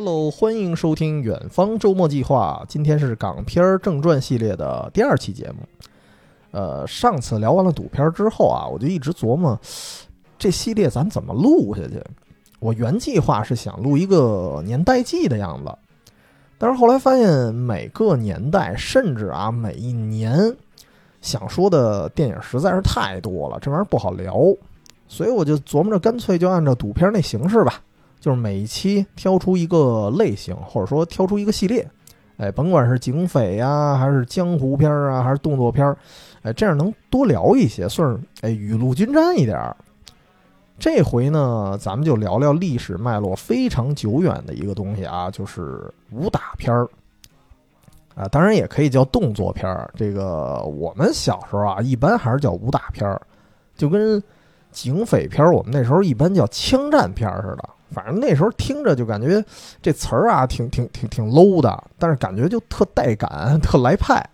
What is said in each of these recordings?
Hello，欢迎收听《远方周末计划》。今天是港片儿正传系列的第二期节目。呃，上次聊完了赌片之后啊，我就一直琢磨这系列咱怎么录下去。我原计划是想录一个年代记的样子，但是后来发现每个年代，甚至啊每一年想说的电影实在是太多了，这玩意儿不好聊，所以我就琢磨着干脆就按照赌片那形式吧，就是每一期挑出一个类型，或者说挑出一个系列，哎，甭管是警匪呀，还是江湖片儿啊，还是动作片儿，哎，这样能多聊一些，算是哎雨露均沾一点儿。这回呢，咱们就聊聊历史脉络非常久远的一个东西啊，就是武打片儿啊，当然也可以叫动作片儿。这个我们小时候啊，一般还是叫武打片儿，就跟警匪片儿我们那时候一般叫枪战片儿似的。反正那时候听着就感觉这词儿啊，挺挺挺挺 low 的，但是感觉就特带感，特来派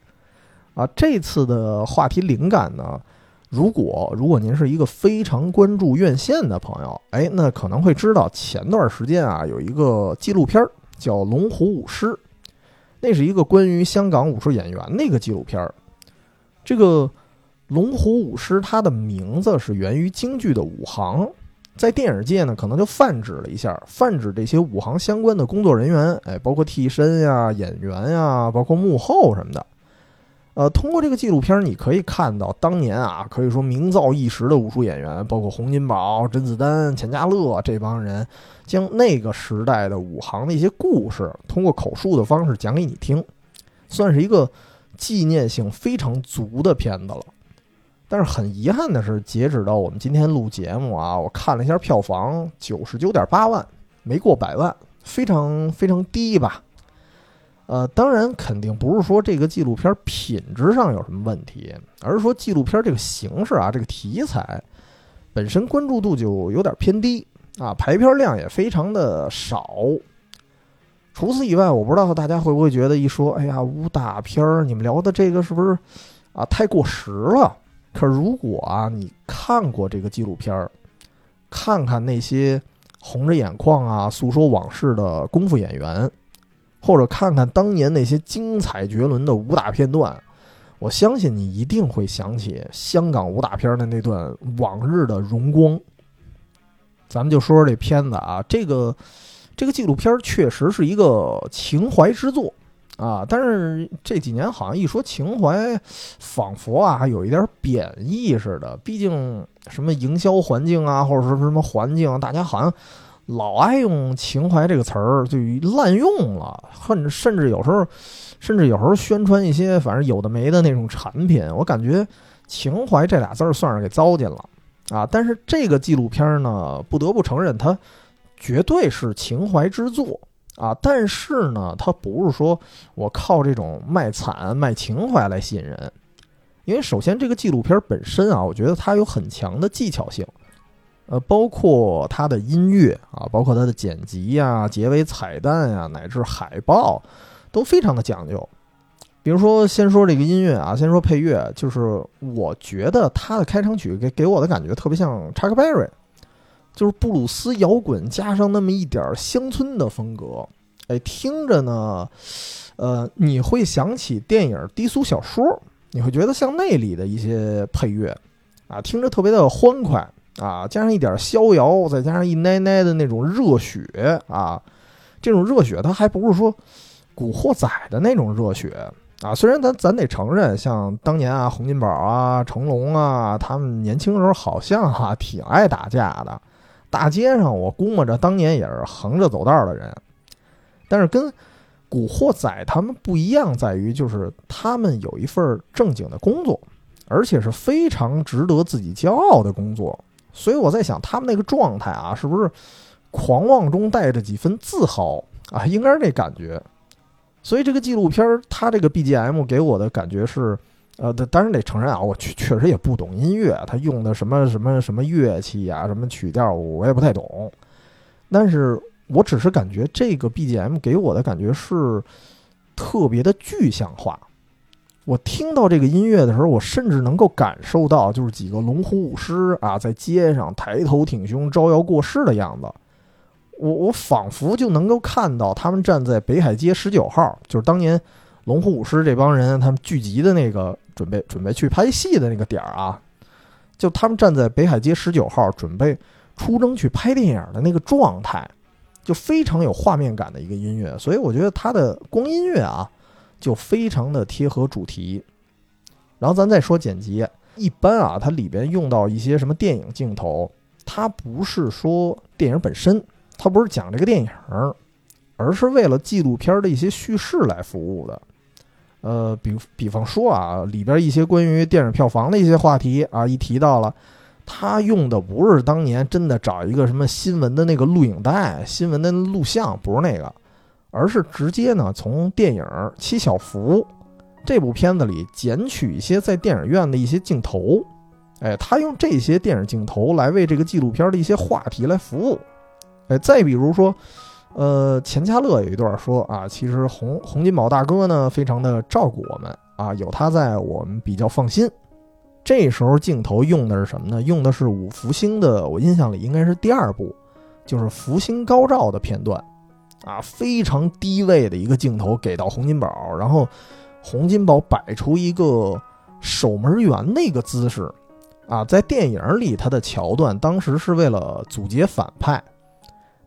啊。这次的话题灵感呢？如果如果您是一个非常关注院线的朋友，哎，那可能会知道前段时间啊有一个纪录片叫《龙虎舞狮》，那是一个关于香港武术演员的一个纪录片儿。这个《龙虎舞狮》它的名字是源于京剧的武行，在电影界呢可能就泛指了一下，泛指这些武行相关的工作人员，哎，包括替身呀、演员呀，包括幕后什么的。呃，通过这个纪录片，你可以看到当年啊，可以说名噪一时的武术演员，包括洪金宝、甄子丹、钱嘉乐这帮人，将那个时代的武行的一些故事，通过口述的方式讲给你听，算是一个纪念性非常足的片子了。但是很遗憾的是，截止到我们今天录节目啊，我看了一下票房，九十九点八万，没过百万，非常非常低吧。呃，当然肯定不是说这个纪录片品质上有什么问题，而是说纪录片这个形式啊，这个题材本身关注度就有点偏低啊，排片量也非常的少。除此以外，我不知道大家会不会觉得一说，哎呀，武打片儿，你们聊的这个是不是啊太过时了？可如果啊你看过这个纪录片儿，看看那些红着眼眶啊诉说往事的功夫演员。或者看看当年那些精彩绝伦的武打片段，我相信你一定会想起香港武打片的那段往日的荣光。咱们就说说这片子啊，这个这个纪录片确实是一个情怀之作啊，但是这几年好像一说情怀，仿佛啊有一点贬义似的。毕竟什么营销环境啊，或者说什么环境，大家好像。老爱用情怀这个词儿，就滥用了，甚甚至有时候，甚至有时候宣传一些反正有的没的那种产品，我感觉情怀这俩字儿算是给糟践了啊。但是这个纪录片呢，不得不承认它绝对是情怀之作啊。但是呢，它不是说我靠这种卖惨卖情怀来吸引人，因为首先这个纪录片本身啊，我觉得它有很强的技巧性。呃，包括它的音乐啊，包括它的剪辑呀、结尾彩蛋呀，乃至海报，都非常的讲究。比如说，先说这个音乐啊，先说配乐，就是我觉得它的开场曲给给我的感觉特别像查克·贝瑞，就是布鲁斯摇滚加上那么一点乡村的风格，哎，听着呢，呃，你会想起电影《低俗小说》，你会觉得像那里的一些配乐啊，听着特别的欢快。啊，加上一点逍遥，再加上一奶奶的那种热血啊，这种热血它还不是说古惑仔的那种热血啊。虽然咱咱得承认，像当年啊，洪金宝啊、成龙啊，他们年轻时候好像哈挺爱打架的，大街上我估摸着当年也是横着走道的人。但是跟古惑仔他们不一样，在于就是他们有一份正经的工作，而且是非常值得自己骄傲的工作。所以我在想，他们那个状态啊，是不是狂妄中带着几分自豪啊？应该是这感觉。所以这个纪录片儿，它这个 BGM 给我的感觉是，呃，当然得承认啊，我确确实也不懂音乐，他用的什么什么什么乐器啊，什么曲调，我也不太懂。但是我只是感觉这个 BGM 给我的感觉是特别的具象化。我听到这个音乐的时候，我甚至能够感受到，就是几个龙虎舞狮啊，在街上抬头挺胸、招摇过市的样子。我我仿佛就能够看到他们站在北海街十九号，就是当年龙虎舞狮这帮人他们聚集的那个准备准备去拍戏的那个点儿啊，就他们站在北海街十九号准备出征去拍电影的那个状态，就非常有画面感的一个音乐，所以我觉得它的光音乐啊就非常的贴合主题。然后咱再说剪辑，一般啊，它里边用到一些什么电影镜头，它不是说电影本身。它不是讲这个电影，而是为了纪录片的一些叙事来服务的。呃，比比方说啊，里边一些关于电影票房的一些话题啊，一提到了，他用的不是当年真的找一个什么新闻的那个录影带、新闻的录像，不是那个，而是直接呢从电影《七小福》这部片子里剪取一些在电影院的一些镜头，哎，他用这些电影镜头来为这个纪录片的一些话题来服务。哎，再比如说，呃，钱嘉乐有一段说啊，其实洪洪金宝大哥呢，非常的照顾我们啊，有他在，我们比较放心。这时候镜头用的是什么呢？用的是五福星的，我印象里应该是第二部，就是福星高照的片段，啊，非常低位的一个镜头给到洪金宝，然后洪金宝摆出一个守门员的一个姿势，啊，在电影里他的桥段当时是为了阻截反派。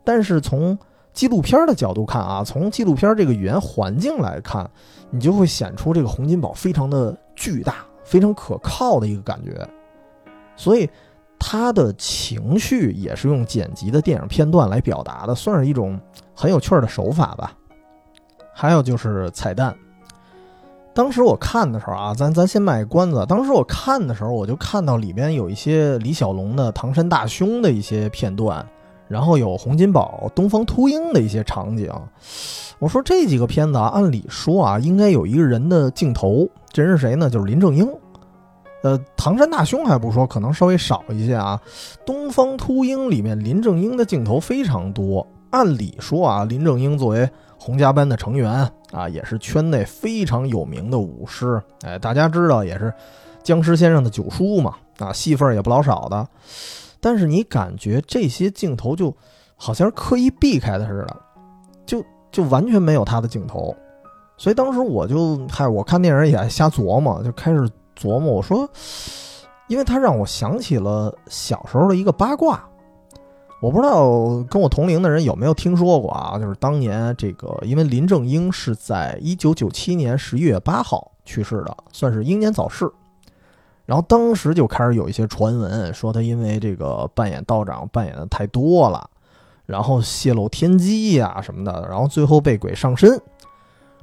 但是从纪录片的角度看啊，从纪录片这个语言环境来看，你就会显出这个洪金宝非常的巨大、非常可靠的一个感觉。所以他的情绪也是用剪辑的电影片段来表达的，算是一种很有趣的手法吧。还有就是彩蛋，当时我看的时候啊，咱咱先卖关子。当时我看的时候，我就看到里边有一些李小龙的唐山大兄的一些片段。然后有洪金宝、东方秃鹰的一些场景，我说这几个片子啊，按理说啊，应该有一个人的镜头，这人是谁呢？就是林正英。呃，唐山大兄还不说，可能稍微少一些啊。东方秃鹰里面林正英的镜头非常多，按理说啊，林正英作为洪家班的成员啊，也是圈内非常有名的武师，哎，大家知道也是僵尸先生的九叔嘛，啊，戏份也不老少的。但是你感觉这些镜头就好像是刻意避开的似的，就就完全没有他的镜头，所以当时我就嗨，我看电影也瞎琢磨，就开始琢磨，我说，因为他让我想起了小时候的一个八卦，我不知道跟我同龄的人有没有听说过啊，就是当年这个，因为林正英是在一九九七年十一月八号去世的，算是英年早逝。然后当时就开始有一些传闻，说他因为这个扮演道长扮演的太多了，然后泄露天机呀什么的，然后最后被鬼上身，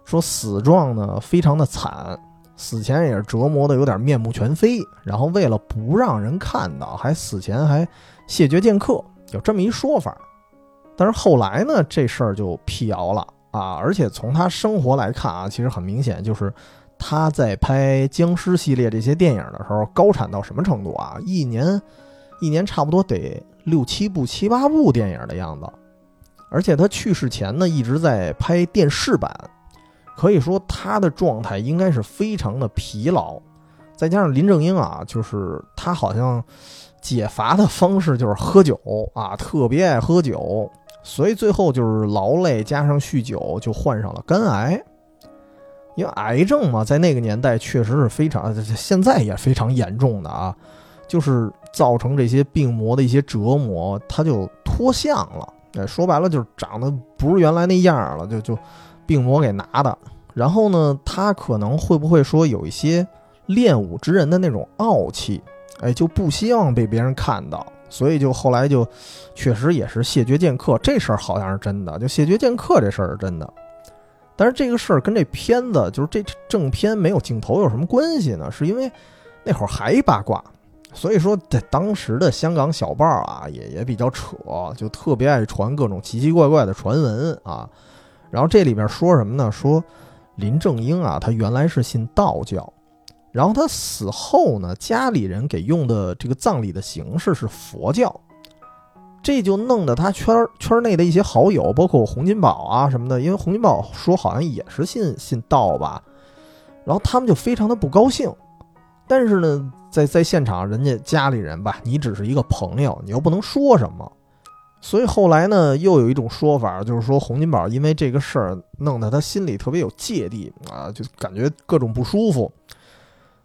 说死状呢非常的惨，死前也是折磨的有点面目全非，然后为了不让人看到，还死前还谢绝见客，有这么一说法。但是后来呢，这事儿就辟谣了啊，而且从他生活来看啊，其实很明显就是。他在拍僵尸系列这些电影的时候，高产到什么程度啊？一年，一年差不多得六七部、七八部电影的样子。而且他去世前呢，一直在拍电视版，可以说他的状态应该是非常的疲劳。再加上林正英啊，就是他好像解乏的方式就是喝酒啊，特别爱喝酒，所以最后就是劳累加上酗酒，就患上了肝癌。因为癌症嘛，在那个年代确实是非常，现在也非常严重的啊，就是造成这些病魔的一些折磨，他就脱相了。哎，说白了就是长得不是原来那样了，就就病魔给拿的。然后呢，他可能会不会说有一些练武之人的那种傲气，哎，就不希望被别人看到，所以就后来就确实也是谢绝剑客。这事儿好像是真的，就谢绝剑客这事儿是真的。但是这个事儿跟这片子就是这正片没有镜头有什么关系呢？是因为那会儿还八卦，所以说在当时的香港小报啊也也比较扯，就特别爱传各种奇奇怪怪的传闻啊。然后这里边说什么呢？说林正英啊，他原来是信道教，然后他死后呢，家里人给用的这个葬礼的形式是佛教。这就弄得他圈圈内的一些好友，包括洪金宝啊什么的，因为洪金宝说好像也是信信道吧，然后他们就非常的不高兴。但是呢，在在现场，人家家里人吧，你只是一个朋友，你又不能说什么，所以后来呢，又有一种说法，就是说洪金宝因为这个事儿弄得他心里特别有芥蒂啊，就感觉各种不舒服。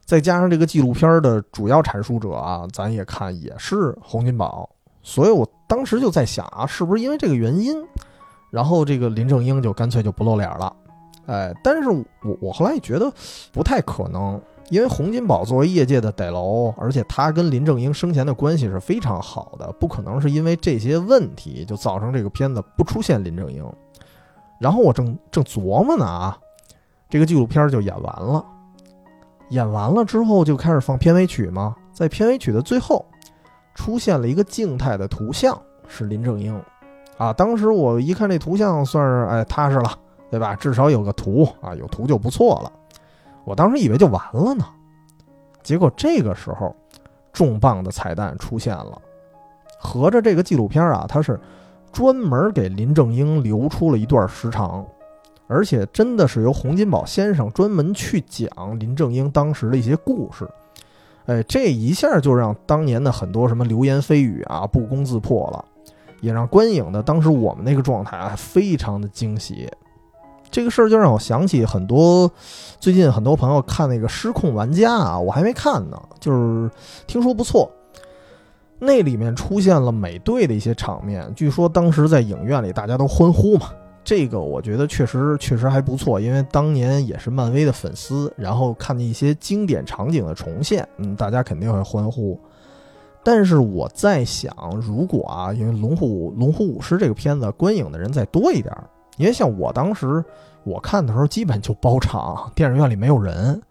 再加上这个纪录片的主要阐述者啊，咱也看也是洪金宝，所以我当时就在想啊，是不是因为这个原因，然后这个林正英就干脆就不露脸了？哎，但是我我后来也觉得不太可能。因为洪金宝作为业界的逮楼，而且他跟林正英生前的关系是非常好的，不可能是因为这些问题就造成这个片子不出现林正英。然后我正正琢磨呢啊，这个纪录片就演完了，演完了之后就开始放片尾曲嘛，在片尾曲的最后出现了一个静态的图像，是林正英啊。当时我一看这图像，算是哎踏实了，对吧？至少有个图啊，有图就不错了。我当时以为就完了呢，结果这个时候，重磅的彩蛋出现了。合着这个纪录片啊，它是专门给林正英留出了一段时长，而且真的是由洪金宝先生专门去讲林正英当时的一些故事。哎，这一下就让当年的很多什么流言蜚语啊不攻自破了，也让观影的当时我们那个状态啊非常的惊喜。这个事儿就让我想起很多，最近很多朋友看那个《失控玩家》啊，我还没看呢，就是听说不错。那里面出现了美队的一些场面，据说当时在影院里大家都欢呼嘛。这个我觉得确实确实还不错，因为当年也是漫威的粉丝，然后看见一些经典场景的重现，嗯，大家肯定会欢呼。但是我在想，如果啊，因为《龙虎龙虎武师》这个片子观影的人再多一点。因为像我当时我看的时候，基本就包场，电影院里没有人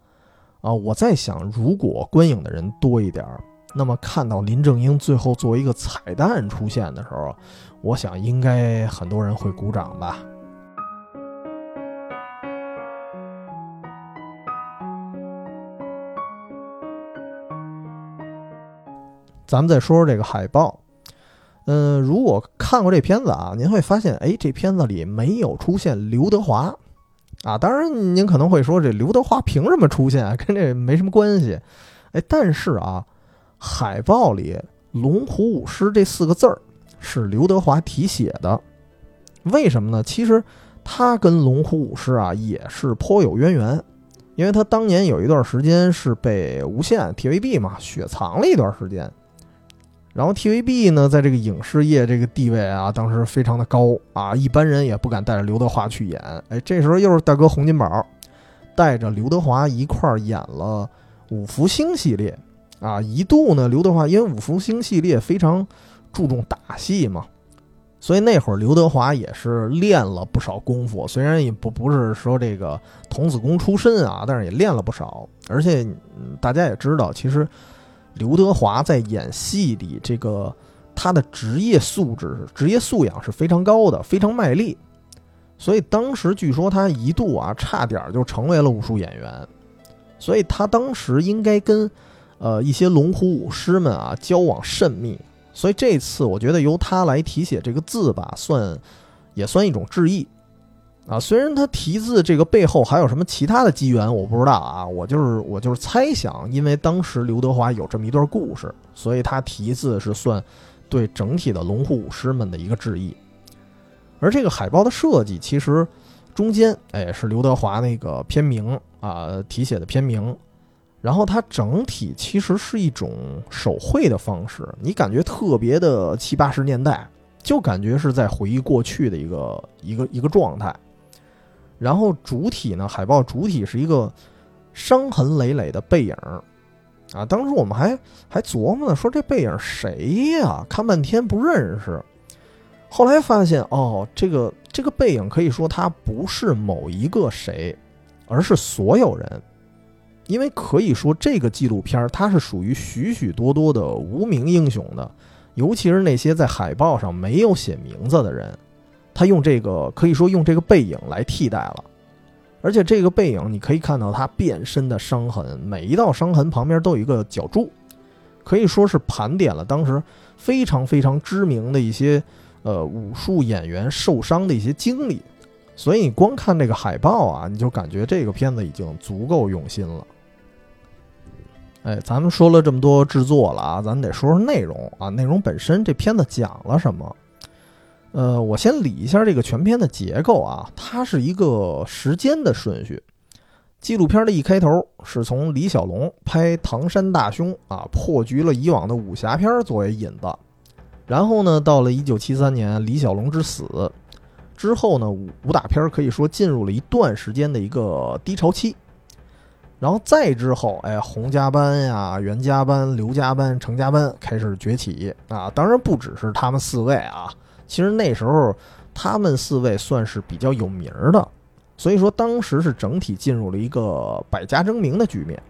啊。我在想，如果观影的人多一点，那么看到林正英最后作为一个彩蛋出现的时候，我想应该很多人会鼓掌吧。咱们再说说这个海报。嗯，如果看过这片子啊，您会发现，哎，这片子里没有出现刘德华，啊，当然您可能会说，这刘德华凭什么出现啊？跟这没什么关系，哎，但是啊，海报里“龙虎舞狮”这四个字儿是刘德华题写的，为什么呢？其实他跟龙虎舞狮啊也是颇有渊源，因为他当年有一段时间是被无线 TVB 嘛雪藏了一段时间。然后 TVB 呢，在这个影视业这个地位啊，当时非常的高啊，一般人也不敢带着刘德华去演。哎，这时候又是大哥洪金宝带着刘德华一块儿演了《五福星》系列啊。一度呢，刘德华因为《五福星》系列非常注重打戏嘛，所以那会儿刘德华也是练了不少功夫。虽然也不不是说这个童子功出身啊，但是也练了不少。而且大家也知道，其实。刘德华在演戏里，这个他的职业素质、职业素养是非常高的，非常卖力。所以当时据说他一度啊，差点就成为了武术演员。所以他当时应该跟呃一些龙虎武师们啊交往甚密。所以这次我觉得由他来题写这个字吧，算也算一种致意。啊，虽然他题字这个背后还有什么其他的机缘，我不知道啊。我就是我就是猜想，因为当时刘德华有这么一段故事，所以他题字是算对整体的龙虎武师们的一个致意。而这个海报的设计，其实中间哎是刘德华那个片名啊题写的片名，然后它整体其实是一种手绘的方式，你感觉特别的七八十年代，就感觉是在回忆过去的一个一个一个状态。然后主体呢，海报主体是一个伤痕累累的背影，啊，当时我们还还琢磨呢，说这背影谁呀？看半天不认识，后来发现哦，这个这个背影可以说他不是某一个谁，而是所有人，因为可以说这个纪录片它是属于许许多多的无名英雄的，尤其是那些在海报上没有写名字的人。他用这个可以说用这个背影来替代了，而且这个背影你可以看到他变身的伤痕，每一道伤痕旁边都有一个脚注，可以说是盘点了当时非常非常知名的一些呃武术演员受伤的一些经历，所以你光看这个海报啊，你就感觉这个片子已经足够用心了。哎，咱们说了这么多制作了啊，咱得说说内容啊，内容本身这片子讲了什么？呃，我先理一下这个全片的结构啊，它是一个时间的顺序。纪录片的一开头是从李小龙拍《唐山大兄》啊，破局了以往的武侠片作为引子，然后呢，到了一九七三年李小龙之死之后呢，武武打片可以说进入了一段时间的一个低潮期，然后再之后，哎，洪家班呀、袁家班、刘家班、程家班开始崛起啊，当然不只是他们四位啊，其实那时候他们四位算是比较有名的。所以说，当时是整体进入了一个百家争鸣的局面，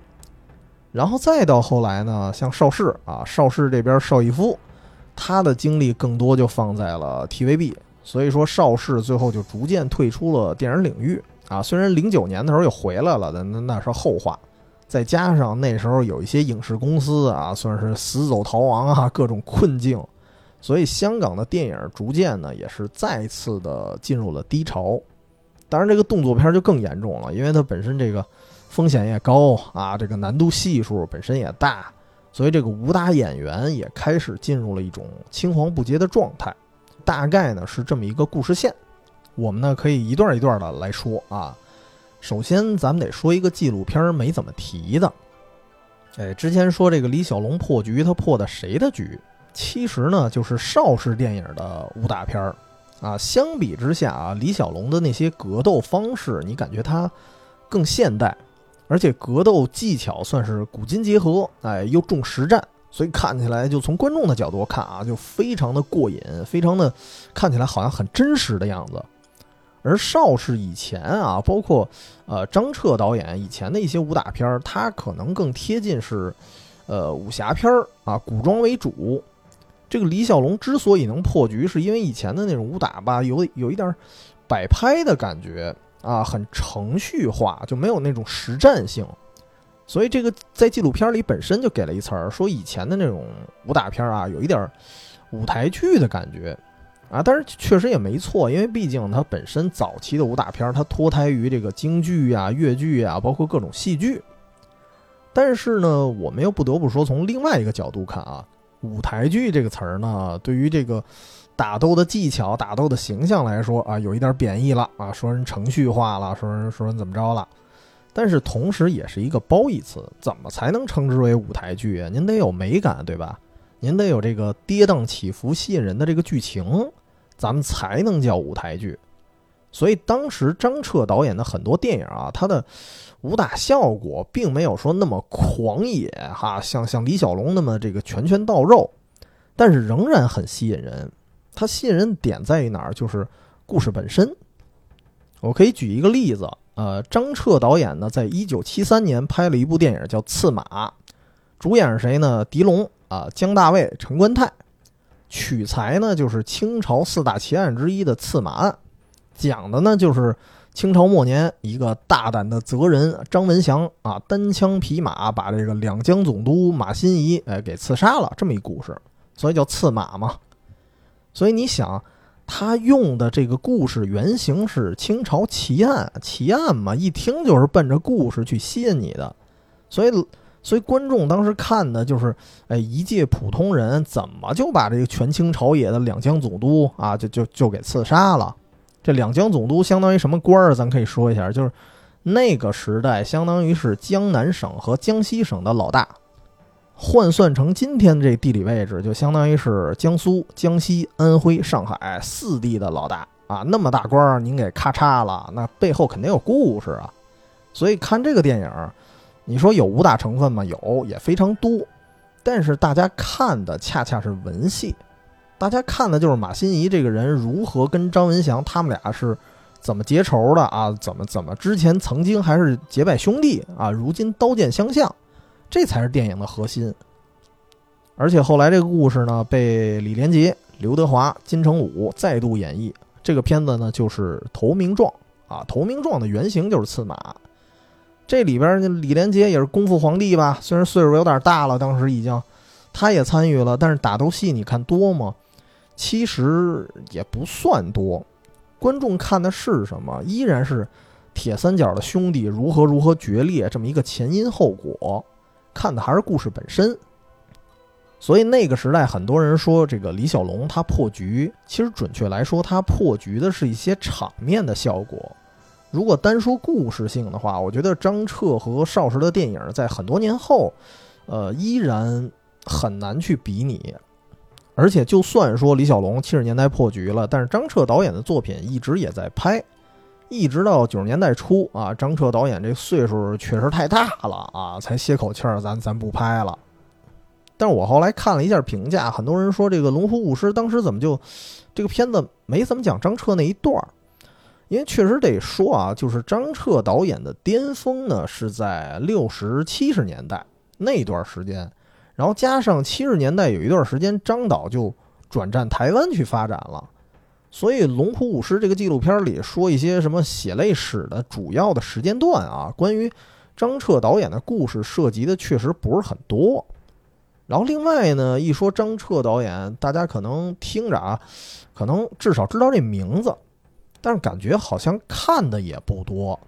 然后再到后来呢，像邵氏啊，邵氏这边邵逸夫，他的精力更多就放在了 TVB，所以说邵氏最后就逐渐退出了电影领域啊。虽然零九年的时候又回来了，但那那是后话。再加上那时候有一些影视公司啊，算是死走逃亡啊，各种困境，所以香港的电影逐渐呢也是再次的进入了低潮。当然，这个动作片就更严重了，因为它本身这个风险也高啊，这个难度系数本身也大，所以这个武打演员也开始进入了一种青黄不接的状态。大概呢是这么一个故事线，我们呢可以一段一段的来说啊。首先，咱们得说一个纪录片没怎么提的。哎，之前说这个李小龙破局，他破的谁的局？其实呢，就是邵氏电影的武打片儿。啊，相比之下啊，李小龙的那些格斗方式，你感觉他更现代，而且格斗技巧算是古今结合，哎，又重实战，所以看起来就从观众的角度看啊，就非常的过瘾，非常的看起来好像很真实的样子。而邵氏以前啊，包括呃张彻导演以前的一些武打片儿，他可能更贴近是呃武侠片儿啊，古装为主。这个李小龙之所以能破局，是因为以前的那种武打吧，有有一点摆拍的感觉啊，很程序化，就没有那种实战性。所以这个在纪录片里本身就给了一词儿，说以前的那种武打片啊，有一点舞台剧的感觉啊。但是确实也没错，因为毕竟它本身早期的武打片，它脱胎于这个京剧呀、越剧呀，包括各种戏剧。但是呢，我们又不得不说，从另外一个角度看啊。舞台剧这个词儿呢，对于这个打斗的技巧、打斗的形象来说啊，有一点贬义了啊，说人程序化了，说人说人怎么着了。但是同时也是一个褒义词，怎么才能称之为舞台剧啊？您得有美感，对吧？您得有这个跌宕起伏、吸引人的这个剧情，咱们才能叫舞台剧。所以当时张彻导演的很多电影啊，他的。武打效果并没有说那么狂野哈，像像李小龙那么这个拳拳到肉，但是仍然很吸引人。他吸引人点在于哪儿？就是故事本身。我可以举一个例子，呃，张彻导演呢，在一九七三年拍了一部电影叫《刺马》，主演是谁呢？狄龙啊，姜大卫、陈观泰，取材呢就是清朝四大奇案之一的刺马案，讲的呢就是。清朝末年，一个大胆的泽人张文祥啊，单枪匹马把这个两江总督马新贻哎给刺杀了，这么一故事，所以叫刺马嘛。所以你想，他用的这个故事原型是清朝奇案，奇案嘛，一听就是奔着故事去吸引你的。所以，所以观众当时看的就是，哎，一介普通人怎么就把这个权倾朝野的两江总督啊，就就就给刺杀了？这两江总督相当于什么官儿？咱可以说一下，就是那个时代相当于是江南省和江西省的老大，换算成今天这地理位置，就相当于是江苏、江西、安徽、上海四地的老大啊！那么大官儿，您给咔嚓了，那背后肯定有故事啊！所以看这个电影，你说有武打成分吗？有，也非常多，但是大家看的恰恰是文戏。大家看的就是马新贻这个人如何跟张文祥他们俩是怎么结仇的啊？怎么怎么之前曾经还是结拜兄弟啊？如今刀剑相向，这才是电影的核心。而且后来这个故事呢，被李连杰、刘德华、金城武再度演绎。这个片子呢，就是《投名状》啊，《投名状》的原型就是刺马。这里边李连杰也是功夫皇帝吧？虽然岁数有点大了，当时已经，他也参与了，但是打斗戏你看多吗？其实也不算多，观众看的是什么？依然是铁三角的兄弟如何如何决裂这么一个前因后果，看的还是故事本身。所以那个时代，很多人说这个李小龙他破局，其实准确来说，他破局的是一些场面的效果。如果单说故事性的话，我觉得张彻和邵氏的电影在很多年后，呃，依然很难去比拟。而且，就算说李小龙七十年代破局了，但是张彻导演的作品一直也在拍，一直到九十年代初啊，张彻导演这岁数确实太大了啊，才歇口气儿，咱咱不拍了。但是我后来看了一下评价，很多人说这个《龙虎舞狮》当时怎么就这个片子没怎么讲张彻那一段儿，因为确实得说啊，就是张彻导演的巅峰呢是在六十七十年代那段时间，然后加上七十年代有一段时间张导就转战台湾去发展了，所以《龙虎舞狮》这个纪录片里说一些什么血泪史的主要的时间段啊，关于张彻导演的故事涉及的确实不是很多。然后另外呢，一说张彻导演，大家可能听着啊，可能至少知道这名字，但是感觉好像看的也不多。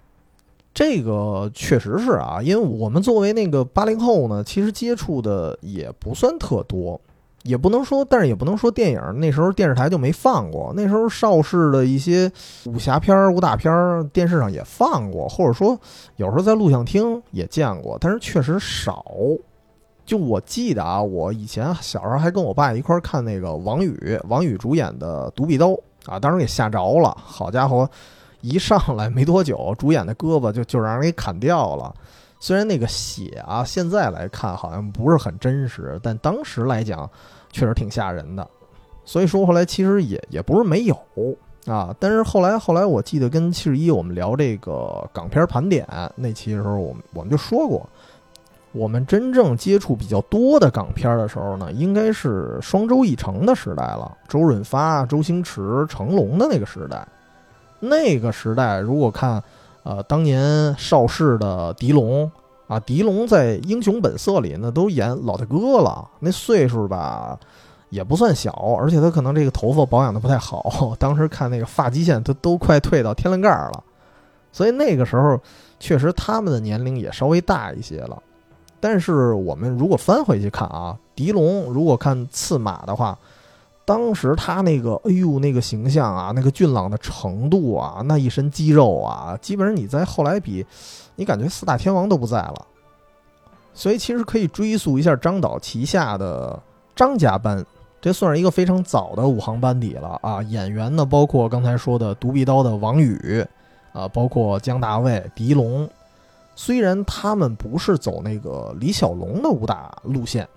这个确实是啊，因为我们作为那个八零后呢，其实接触的也不算特多，也不能说，但是也不能说电影那时候电视台就没放过。那时候邵氏的一些武侠片、武打片，电视上也放过，或者说有时候在录像厅也见过，但是确实少。就我记得啊，我以前小时候还跟我爸一块儿看那个王宇，王宇主演的《独臂刀》啊，当时给吓着了。好家伙，一上来没多久，主演的胳膊就就让人给砍掉了。虽然那个血啊，现在来看好像不是很真实，但当时来讲确实挺吓人的。所以说后来其实也也不是没有啊，但是后来后来我记得跟七十一我们聊这个港片盘点那期的时候，我们我们就说过。我们真正接触比较多的港片的时候呢，应该是双周一成的时代了。周润发、周星驰、成龙的那个时代，那个时代如果看，呃，当年邵氏的狄龙啊，狄龙在《英雄本色》里那都演老大哥了，那岁数吧也不算小，而且他可能这个头发保养的不太好，当时看那个发际线都都快退到天灵盖了，所以那个时候确实他们的年龄也稍微大一些了。但是我们如果翻回去看啊，狄龙如果看刺马的话，当时他那个哎呦那个形象啊，那个俊朗的程度啊，那一身肌肉啊，基本上你在后来比，你感觉四大天王都不在了。所以其实可以追溯一下张导旗下的张家班，这算是一个非常早的武行班底了啊。演员呢，包括刚才说的独臂刀的王宇，啊，包括姜大卫、狄龙。虽然他们不是走那个李小龙的武打路线，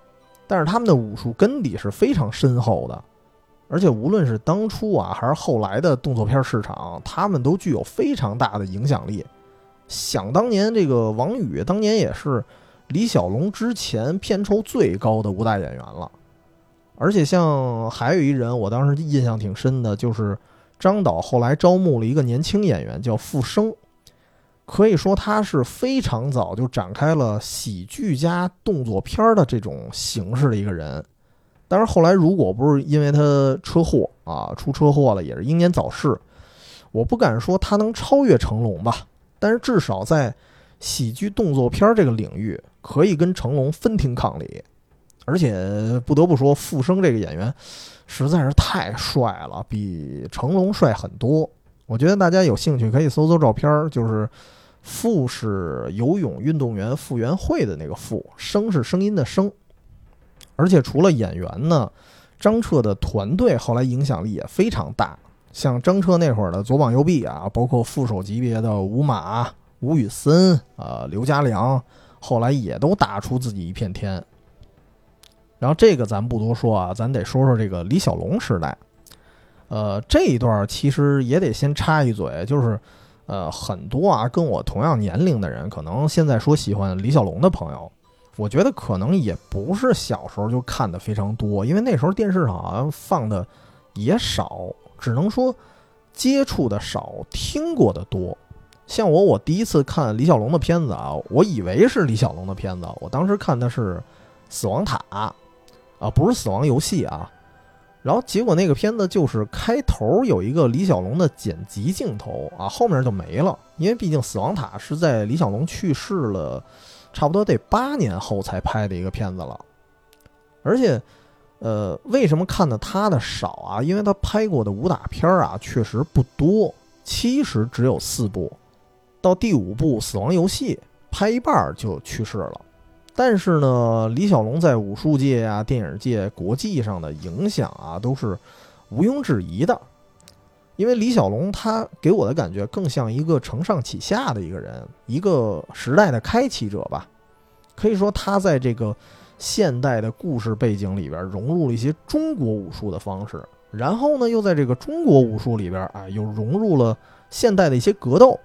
但是他们的武术根底是非常深厚的，而且无论是当初啊还是后来的动作片市场，他们都具有非常大的影响力。想当年，这个王宇当年也是李小龙之前片酬最高的武打演员了。而且像还有一人，我当时印象挺深的，就是张导后来招募了一个年轻演员，叫傅生。可以说他是非常早就展开了喜剧加动作片的这种形式的一个人，但是后来如果不是因为他车祸啊出车祸了，也是英年早逝，我不敢说他能超越成龙吧，但是至少在喜剧动作片这个领域可以跟成龙分庭抗礼，而且不得不说傅生这个演员实在是太帅了，比成龙帅很多。我觉得大家有兴趣可以搜搜照片儿，就是“傅”是游泳运动员傅园慧的那个“傅”，“声”是声音的“声”。而且除了演员呢，张彻的团队后来影响力也非常大。像张彻那会儿的左膀右臂啊，包括副手级别的吴马、吴宇森啊、刘家良，后来也都打出自己一片天。然后这个咱不多说啊，咱得说说这个李小龙时代。呃，这一段其实也得先插一嘴，就是，呃，很多啊跟我同样年龄的人，可能现在说喜欢李小龙的朋友，我觉得可能也不是小时候就看的非常多，因为那时候电视上好像放的也少，只能说接触的少，听过的多。像我，我第一次看李小龙的片子啊，我以为是李小龙的片子，我当时看的是《死亡塔》，啊，不是《死亡游戏》啊。然后结果那个片子就是开头有一个李小龙的剪辑镜头啊，后面就没了，因为毕竟《死亡塔》是在李小龙去世了差不多得八年后才拍的一个片子了。而且，呃，为什么看的他的少啊？因为他拍过的武打片儿啊，确实不多，其实只有四部，到第五部《死亡游戏》拍一半就去世了。但是呢，李小龙在武术界啊、电影界、国际上的影响啊，都是毋庸置疑的。因为李小龙他给我的感觉更像一个承上启下的一个人，一个时代的开启者吧。可以说，他在这个现代的故事背景里边融入了一些中国武术的方式，然后呢，又在这个中国武术里边啊，又融入了现代的一些格斗。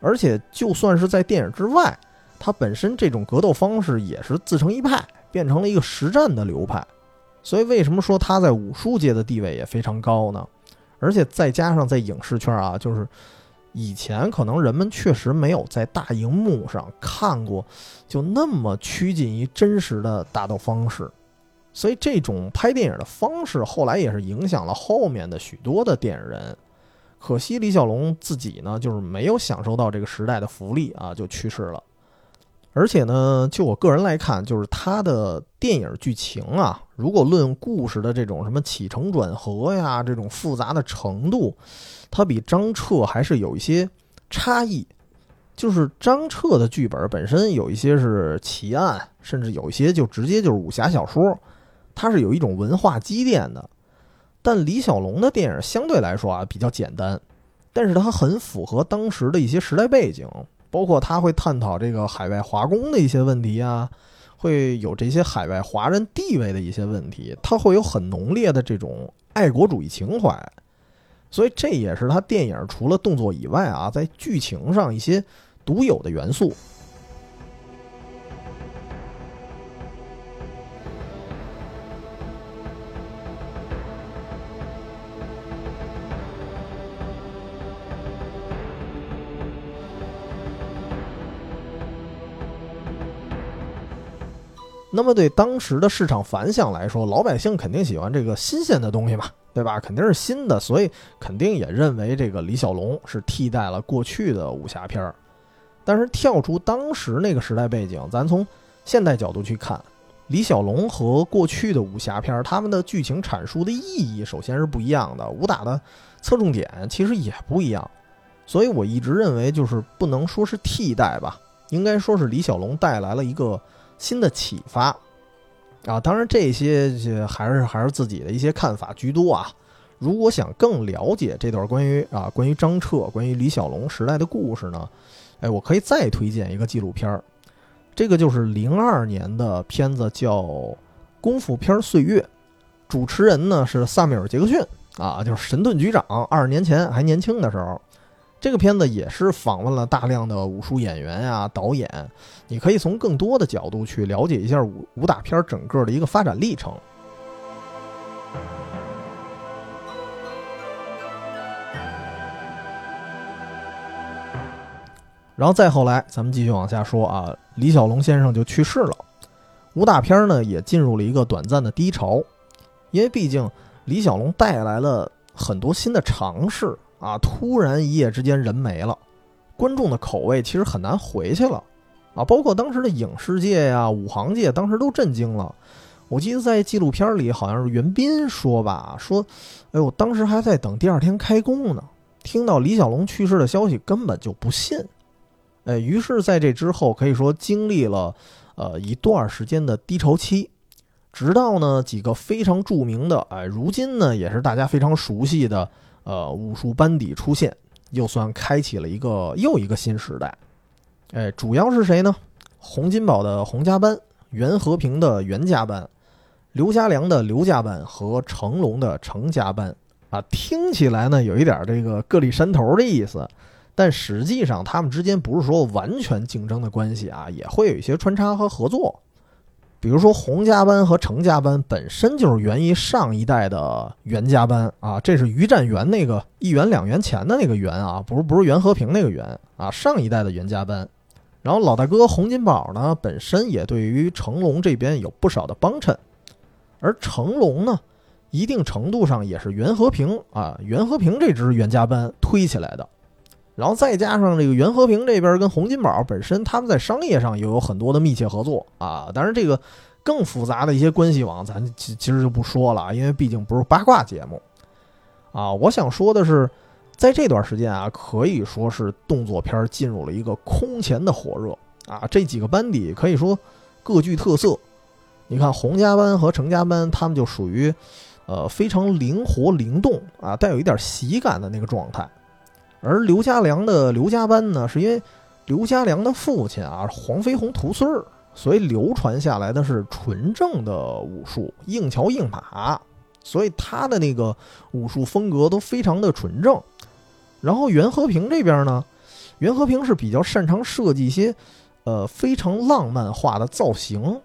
而且，就算是在电影之外。他本身这种格斗方式也是自成一派，变成了一个实战的流派，所以为什么说他在武术界的地位也非常高呢？而且再加上在影视圈啊，就是以前可能人们确实没有在大荧幕上看过就那么趋近于真实的打斗方式，所以这种拍电影的方式后来也是影响了后面的许多的电影人。可惜李小龙自己呢，就是没有享受到这个时代的福利啊，就去世了。而且呢，就我个人来看，就是他的电影剧情啊，如果论故事的这种什么起承转合呀，这种复杂的程度，他比张彻还是有一些差异。就是张彻的剧本本身有一些是奇案，甚至有一些就直接就是武侠小说，它是有一种文化积淀的。但李小龙的电影相对来说啊比较简单，但是它很符合当时的一些时代背景。包括他会探讨这个海外华工的一些问题啊，会有这些海外华人地位的一些问题，他会有很浓烈的这种爱国主义情怀，所以这也是他电影除了动作以外啊，在剧情上一些独有的元素。那么对当时的市场反响来说，老百姓肯定喜欢这个新鲜的东西嘛，对吧？肯定是新的，所以肯定也认为这个李小龙是替代了过去的武侠片儿。但是跳出当时那个时代背景，咱从现代角度去看，李小龙和过去的武侠片儿，他们的剧情阐述的意义首先是不一样的，武打的侧重点其实也不一样。所以我一直认为，就是不能说是替代吧，应该说是李小龙带来了一个。新的启发，啊，当然这些还是还是自己的一些看法居多啊。如果想更了解这段关于啊关于张彻、关于李小龙时代的故事呢，哎，我可以再推荐一个纪录片儿，这个就是零二年的片子，叫《功夫片岁月》，主持人呢是萨米尔·杰克逊啊，就是神盾局长，二十年前还年轻的时候。这个片子也是访问了大量的武术演员呀、导演，你可以从更多的角度去了解一下武武打片整个的一个发展历程。然后再后来，咱们继续往下说啊，李小龙先生就去世了，武打片呢也进入了一个短暂的低潮，因为毕竟李小龙带来了很多新的尝试。啊！突然一夜之间人没了，观众的口味其实很难回去了，啊！包括当时的影视界呀、武行界，当时都震惊了。我记得在纪录片里，好像是袁彬说吧，说：“哎呦，当时还在等第二天开工呢，听到李小龙去世的消息，根本就不信。”哎，于是在这之后，可以说经历了呃一段时间的低潮期，直到呢几个非常著名的，哎，如今呢也是大家非常熟悉的。呃，武术班底出现，又算开启了一个又一个新时代。哎，主要是谁呢？洪金宝的洪家班、袁和平的袁家班、刘家良的刘家班和成龙的成家班啊，听起来呢有一点这个各立山头的意思，但实际上他们之间不是说完全竞争的关系啊，也会有一些穿插和合作。比如说，洪家班和程家班本身就是源于上一代的袁家班啊，这是于占元那个一元两元钱的那个元啊，不是不是袁和平那个袁啊，上一代的袁家班。然后老大哥洪金宝呢，本身也对于成龙这边有不少的帮衬，而成龙呢，一定程度上也是袁和平啊，袁和平这支袁家班推起来的。然后再加上这个袁和平这边跟洪金宝本身，他们在商业上也有很多的密切合作啊。当然，这个更复杂的一些关系网，咱其其实就不说了，因为毕竟不是八卦节目啊。我想说的是，在这段时间啊，可以说是动作片进入了一个空前的火热啊。这几个班底可以说各具特色。你看洪家班和程家班，他们就属于呃非常灵活灵动啊，带有一点喜感的那个状态。而刘家良的刘家班呢，是因为刘家良的父亲啊黄飞鸿屠孙儿，所以流传下来的是纯正的武术，硬桥硬马，所以他的那个武术风格都非常的纯正。然后袁和平这边呢，袁和平是比较擅长设计一些呃非常浪漫化的造型。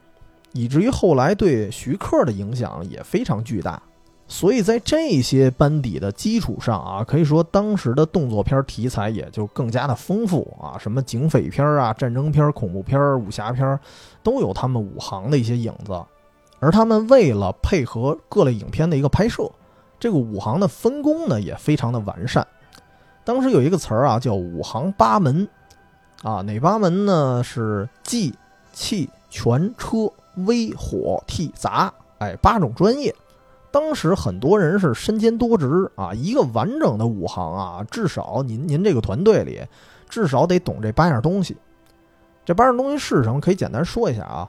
以至于后来对徐克的影响也非常巨大，所以在这些班底的基础上啊，可以说当时的动作片题材也就更加的丰富啊，什么警匪片啊、战争片、恐怖片、武侠片，都有他们武行的一些影子。而他们为了配合各类影片的一个拍摄，这个武行的分工呢也非常的完善。当时有一个词儿啊，叫武行八门，啊，哪八门呢？是技、气、拳、车。微火替杂，哎，八种专业。当时很多人是身兼多职啊，一个完整的武行啊，至少您您这个团队里至少得懂这八样东西。这八样东西是什么？可以简单说一下啊。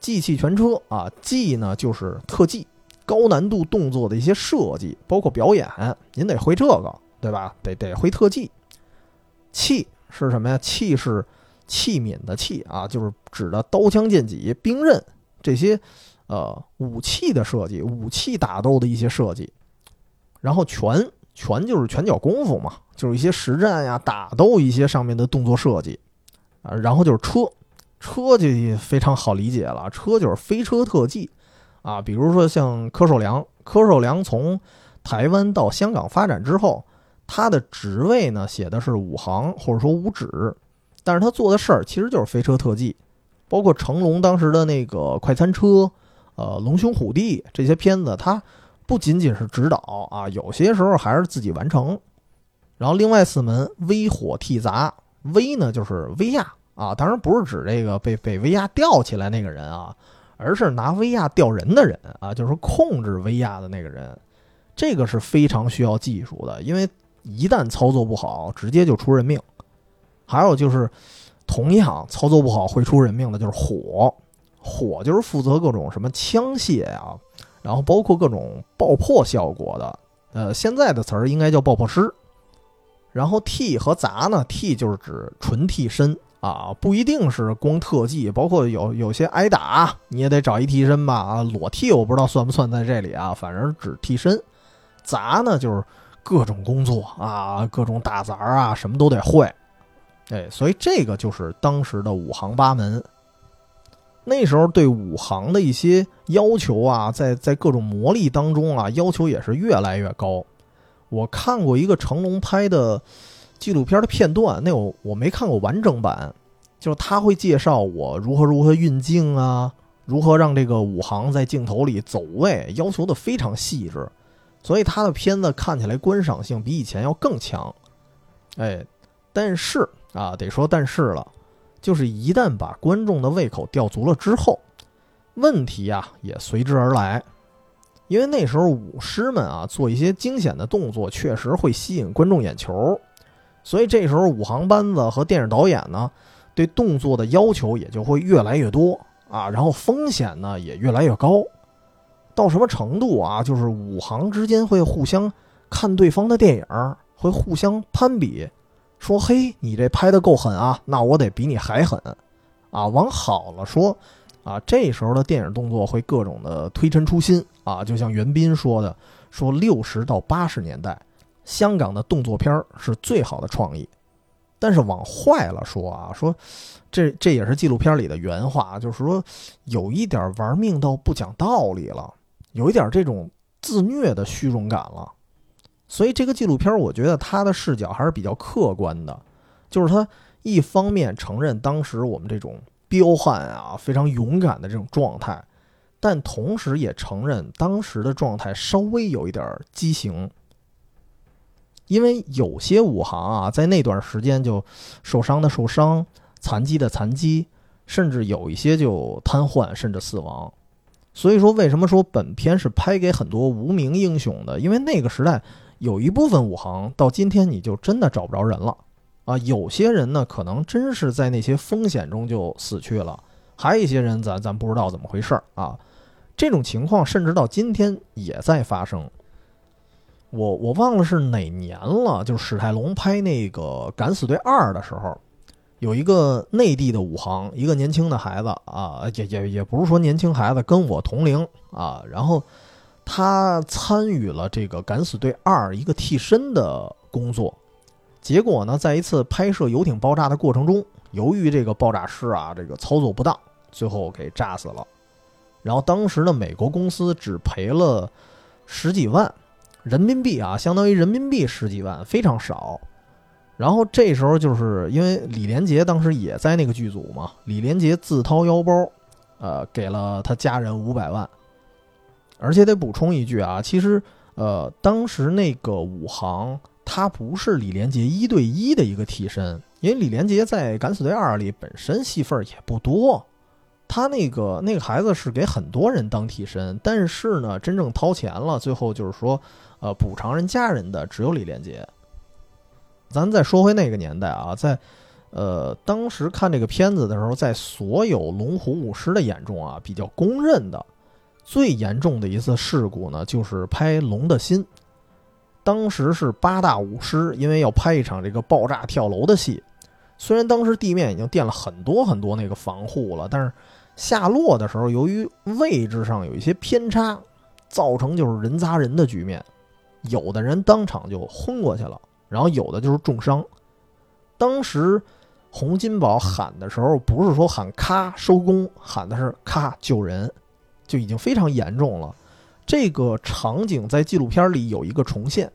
技气全车啊，技呢就是特技，高难度动作的一些设计，包括表演，您得会这个，对吧？得得会特技。气是什么呀？气是。器皿的器啊，就是指的刀枪剑戟、兵刃这些，呃，武器的设计，武器打斗的一些设计。然后拳拳就是拳脚功夫嘛，就是一些实战呀、打斗一些上面的动作设计啊。然后就是车，车就非常好理解了，车就是飞车特技啊。比如说像柯受良，柯受良从台湾到香港发展之后，他的职位呢写的是武行或者说武指。但是他做的事儿其实就是飞车特技，包括成龙当时的那个快餐车，呃，龙兄虎弟这些片子，他不仅仅是指导啊，有些时候还是自己完成。然后另外四门威火替砸，威呢就是威亚啊，当然不是指这个被被威亚吊起来那个人啊，而是拿威亚吊人的人啊，就是控制威亚的那个人，这个是非常需要技术的，因为一旦操作不好，直接就出人命。还有就是，同样操作不好会出人命的，就是火。火就是负责各种什么枪械啊，然后包括各种爆破效果的。呃，现在的词儿应该叫爆破师。然后替和杂呢，替就是指纯替身啊，不一定是光特技，包括有有些挨打你也得找一替身吧啊，裸替我不知道算不算在这里啊，反正指替身。杂呢就是各种工作啊，各种打杂啊，什么都得会。哎，所以这个就是当时的五行八门。那时候对武行的一些要求啊，在在各种魔力当中啊，要求也是越来越高。我看过一个成龙拍的纪录片的片段，那我我没看过完整版，就是他会介绍我如何如何运镜啊，如何让这个武行在镜头里走位，要求的非常细致，所以他的片子看起来观赏性比以前要更强。哎，但是。啊，得说但是了，就是一旦把观众的胃口吊足了之后，问题啊也随之而来。因为那时候武师们啊做一些惊险的动作，确实会吸引观众眼球，所以这时候武行班子和电影导演呢，对动作的要求也就会越来越多啊，然后风险呢也越来越高。到什么程度啊？就是武行之间会互相看对方的电影，会互相攀比。说嘿，你这拍的够狠啊，那我得比你还狠，啊，往好了说，啊，这时候的电影动作会各种的推陈出新啊，就像袁斌说的，说六十到八十年代，香港的动作片是最好的创意，但是往坏了说啊，说这这也是纪录片里的原话，就是说有一点玩命到不讲道理了，有一点这种自虐的虚荣感了。所以这个纪录片，我觉得他的视角还是比较客观的，就是他一方面承认当时我们这种彪悍啊、非常勇敢的这种状态，但同时也承认当时的状态稍微有一点畸形，因为有些武行啊，在那段时间就受伤的受伤、残疾的残疾，甚至有一些就瘫痪，甚至死亡。所以说，为什么说本片是拍给很多无名英雄的？因为那个时代有一部分武行到今天你就真的找不着人了啊！有些人呢，可能真是在那些风险中就死去了，还有一些人咱咱不知道怎么回事儿啊。这种情况甚至到今天也在发生。我我忘了是哪年了，就是史泰龙拍那个《敢死队二》的时候。有一个内地的武行，一个年轻的孩子啊，也也也不是说年轻孩子，跟我同龄啊。然后他参与了这个《敢死队二》一个替身的工作，结果呢，在一次拍摄游艇爆炸的过程中，由于这个爆炸师啊这个操作不当，最后给炸死了。然后当时的美国公司只赔了十几万人民币啊，相当于人民币十几万，非常少。然后这时候就是因为李连杰当时也在那个剧组嘛，李连杰自掏腰包，呃，给了他家人五百万。而且得补充一句啊，其实呃，当时那个武行他不是李连杰一对一的一个替身，因为李连杰在《敢死队二》里本身戏份也不多，他那个那个孩子是给很多人当替身，但是呢，真正掏钱了，最后就是说，呃，补偿人家人的只有李连杰。咱再说回那个年代啊，在，呃，当时看这个片子的时候，在所有龙虎武师的眼中啊，比较公认的最严重的一次事故呢，就是拍《龙的心》。当时是八大武师，因为要拍一场这个爆炸跳楼的戏，虽然当时地面已经垫了很多很多那个防护了，但是下落的时候，由于位置上有一些偏差，造成就是人砸人的局面，有的人当场就昏过去了。然后有的就是重伤，当时洪金宝喊的时候，不是说喊咔收工，喊的是咔救人，就已经非常严重了。这个场景在纪录片里有一个重现，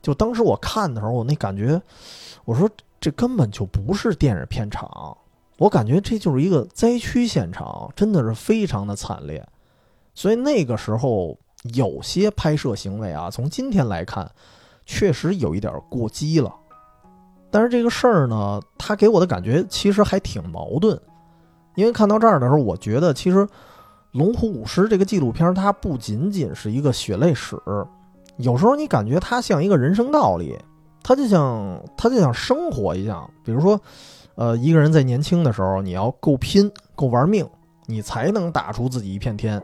就当时我看的时候，我那感觉，我说这根本就不是电影片场，我感觉这就是一个灾区现场，真的是非常的惨烈。所以那个时候有些拍摄行为啊，从今天来看。确实有一点过激了，但是这个事儿呢，他给我的感觉其实还挺矛盾。因为看到这儿的时候，我觉得其实《龙虎武师》这个纪录片，它不仅仅是一个血泪史，有时候你感觉它像一个人生道理，它就像它就像生活一样。比如说，呃，一个人在年轻的时候，你要够拼、够玩命，你才能打出自己一片天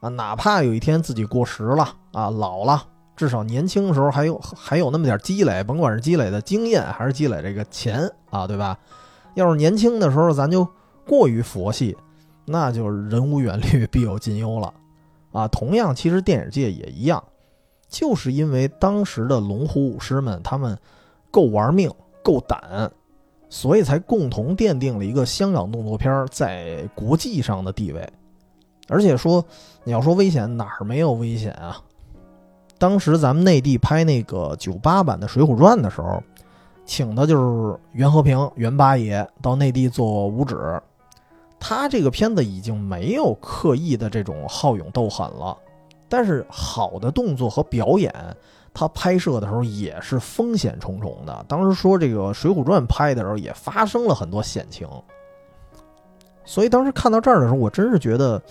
啊！哪怕有一天自己过时了啊，老了。至少年轻的时候还有还有那么点积累，甭管是积累的经验还是积累这个钱啊，对吧？要是年轻的时候咱就过于佛系，那就是人无远虑，必有近忧了啊。同样，其实电影界也一样，就是因为当时的龙虎武师们他们够玩命、够胆，所以才共同奠定了一个香港动作片在国际上的地位。而且说你要说危险，哪儿没有危险啊？当时咱们内地拍那个九八版的《水浒传》的时候，请的就是袁和平袁八爷到内地做武指。他这个片子已经没有刻意的这种好勇斗狠了，但是好的动作和表演，他拍摄的时候也是风险重重的。当时说这个《水浒传》拍的时候也发生了很多险情，所以当时看到这儿的时候，我真是觉得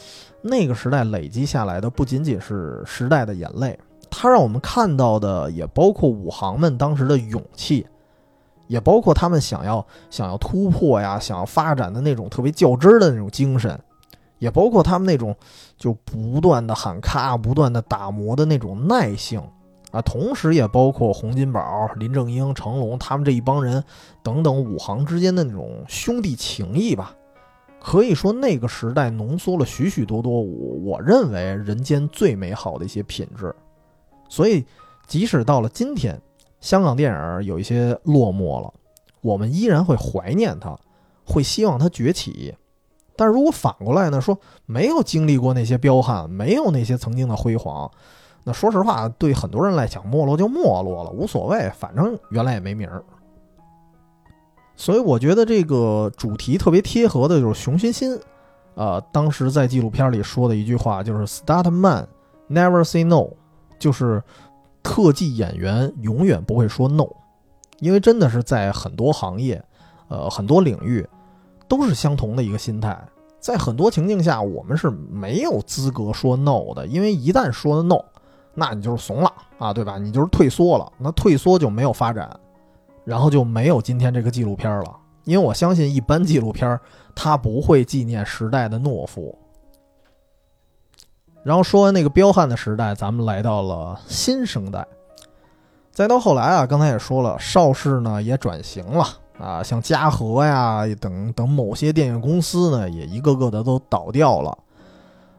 那个时代累积下来的不仅仅是时代的眼泪。他让我们看到的也包括武行们当时的勇气，也包括他们想要想要突破呀、想要发展的那种特别较真儿的那种精神，也包括他们那种就不断的喊咔、不断的打磨的那种耐性啊。同时，也包括洪金宝、林正英、成龙他们这一帮人等等武行之间的那种兄弟情谊吧。可以说，那个时代浓缩了许许多多我我认为人间最美好的一些品质。所以，即使到了今天，香港电影有一些落寞了，我们依然会怀念它，会希望它崛起。但如果反过来呢？说没有经历过那些彪悍，没有那些曾经的辉煌，那说实话，对很多人来讲，没落就没落了，无所谓，反正原来也没名儿。所以我觉得这个主题特别贴合的就是熊欣欣，呃，当时在纪录片里说的一句话就是 “Start man, never say no”。就是特技演员永远不会说 no，因为真的是在很多行业，呃，很多领域都是相同的一个心态。在很多情境下，我们是没有资格说 no 的，因为一旦说了 no，那你就是怂了啊，对吧？你就是退缩了，那退缩就没有发展，然后就没有今天这个纪录片了。因为我相信，一般纪录片它不会纪念时代的懦夫。然后说完那个彪悍的时代，咱们来到了新生代。再到后来啊，刚才也说了，邵氏呢也转型了。啊，像嘉禾呀等等某些电影公司呢，也一个个的都倒掉了。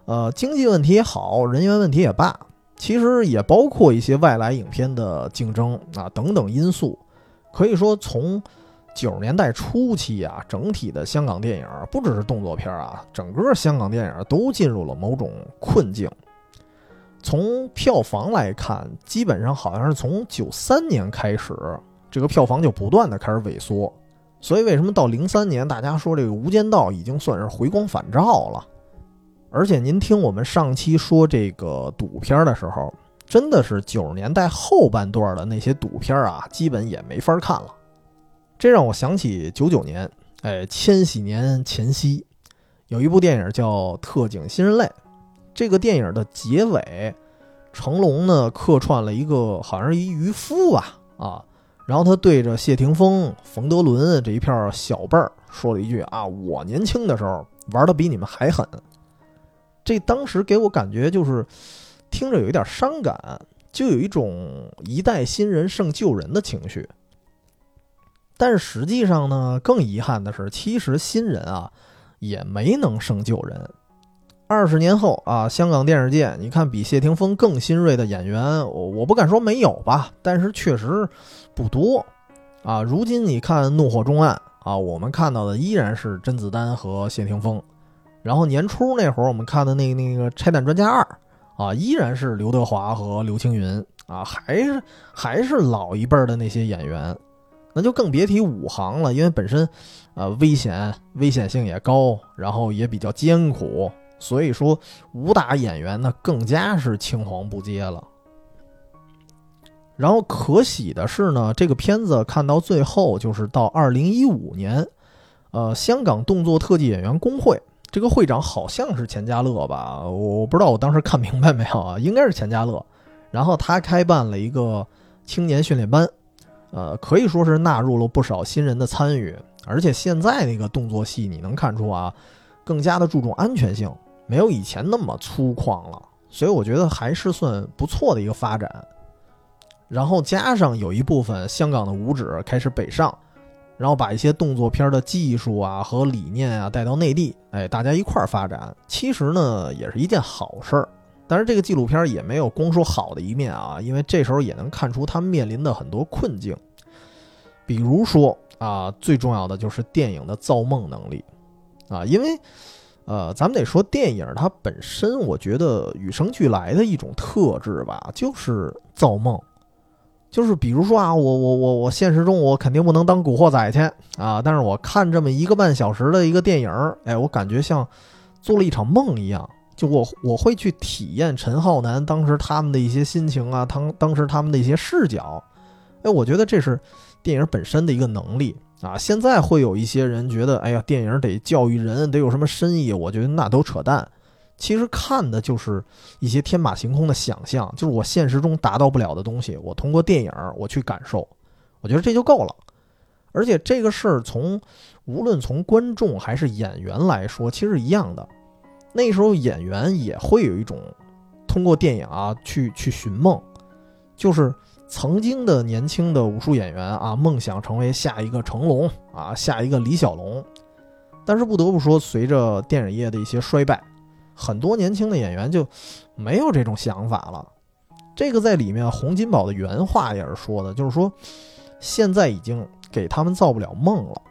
呃，经济问题也好，人员问题也罢，其实也包括一些外来影片的竞争啊等等因素。可以说，从九十年代初期啊，整体的香港电影不只是动作片啊，整个香港电影都进入了某种困境。从票房来看，基本上好像是从九三年开始。这个票房就不断的开始萎缩，所以为什么到零三年大家说这个《无间道》已经算是回光返照了？而且您听我们上期说这个赌片的时候，真的是九十年代后半段的那些赌片啊，基本也没法看了。这让我想起九九年，哎，千禧年前夕，有一部电影叫《特警新人类》，这个电影的结尾，成龙呢客串了一个好像是一渔夫吧，啊。然后他对着谢霆锋、冯德伦这一片小辈儿说了一句：“啊，我年轻的时候玩的比你们还狠。”这当时给我感觉就是听着有一点伤感，就有一种一代新人胜旧人的情绪。但实际上呢，更遗憾的是，其实新人啊也没能胜旧人。二十年后啊，香港电视界，你看比谢霆锋更新锐的演员，我我不敢说没有吧，但是确实不多啊。如今你看《怒火中案》啊，我们看到的依然是甄子丹和谢霆锋。然后年初那会儿我们看的那那个《拆弹专家二》啊，依然是刘德华和刘青云啊，还是还是老一辈的那些演员。那就更别提武行了，因为本身呃危险危险性也高，然后也比较艰苦。所以说，武打演员呢更加是青黄不接了。然后可喜的是呢，这个片子看到最后，就是到二零一五年，呃，香港动作特技演员工会这个会长好像是钱嘉乐吧，我不知道我当时看明白没有啊，应该是钱嘉乐。然后他开办了一个青年训练班，呃，可以说是纳入了不少新人的参与。而且现在那个动作戏，你能看出啊，更加的注重安全性。没有以前那么粗犷了，所以我觉得还是算不错的一个发展。然后加上有一部分香港的武指开始北上，然后把一些动作片的技术啊和理念啊带到内地，哎，大家一块儿发展，其实呢也是一件好事儿。但是这个纪录片也没有光说好的一面啊，因为这时候也能看出他面临的很多困境，比如说啊，最重要的就是电影的造梦能力啊，因为。呃，咱们得说电影它本身，我觉得与生俱来的一种特质吧，就是造梦。就是比如说啊，我我我我现实中我肯定不能当古惑仔去啊，但是我看这么一个半小时的一个电影，哎，我感觉像做了一场梦一样。就我我会去体验陈浩南当时他们的一些心情啊，当当时他们的一些视角，哎，我觉得这是电影本身的一个能力。啊，现在会有一些人觉得，哎呀，电影得教育人，得有什么深意？我觉得那都扯淡。其实看的就是一些天马行空的想象，就是我现实中达到不了的东西，我通过电影我去感受，我觉得这就够了。而且这个事儿从无论从观众还是演员来说，其实一样的。那时候演员也会有一种通过电影啊去去寻梦，就是。曾经的年轻的武术演员啊，梦想成为下一个成龙啊，下一个李小龙。但是不得不说，随着电影业的一些衰败，很多年轻的演员就没有这种想法了。这个在里面洪金宝的原话也是说的，就是说现在已经给他们造不了梦了，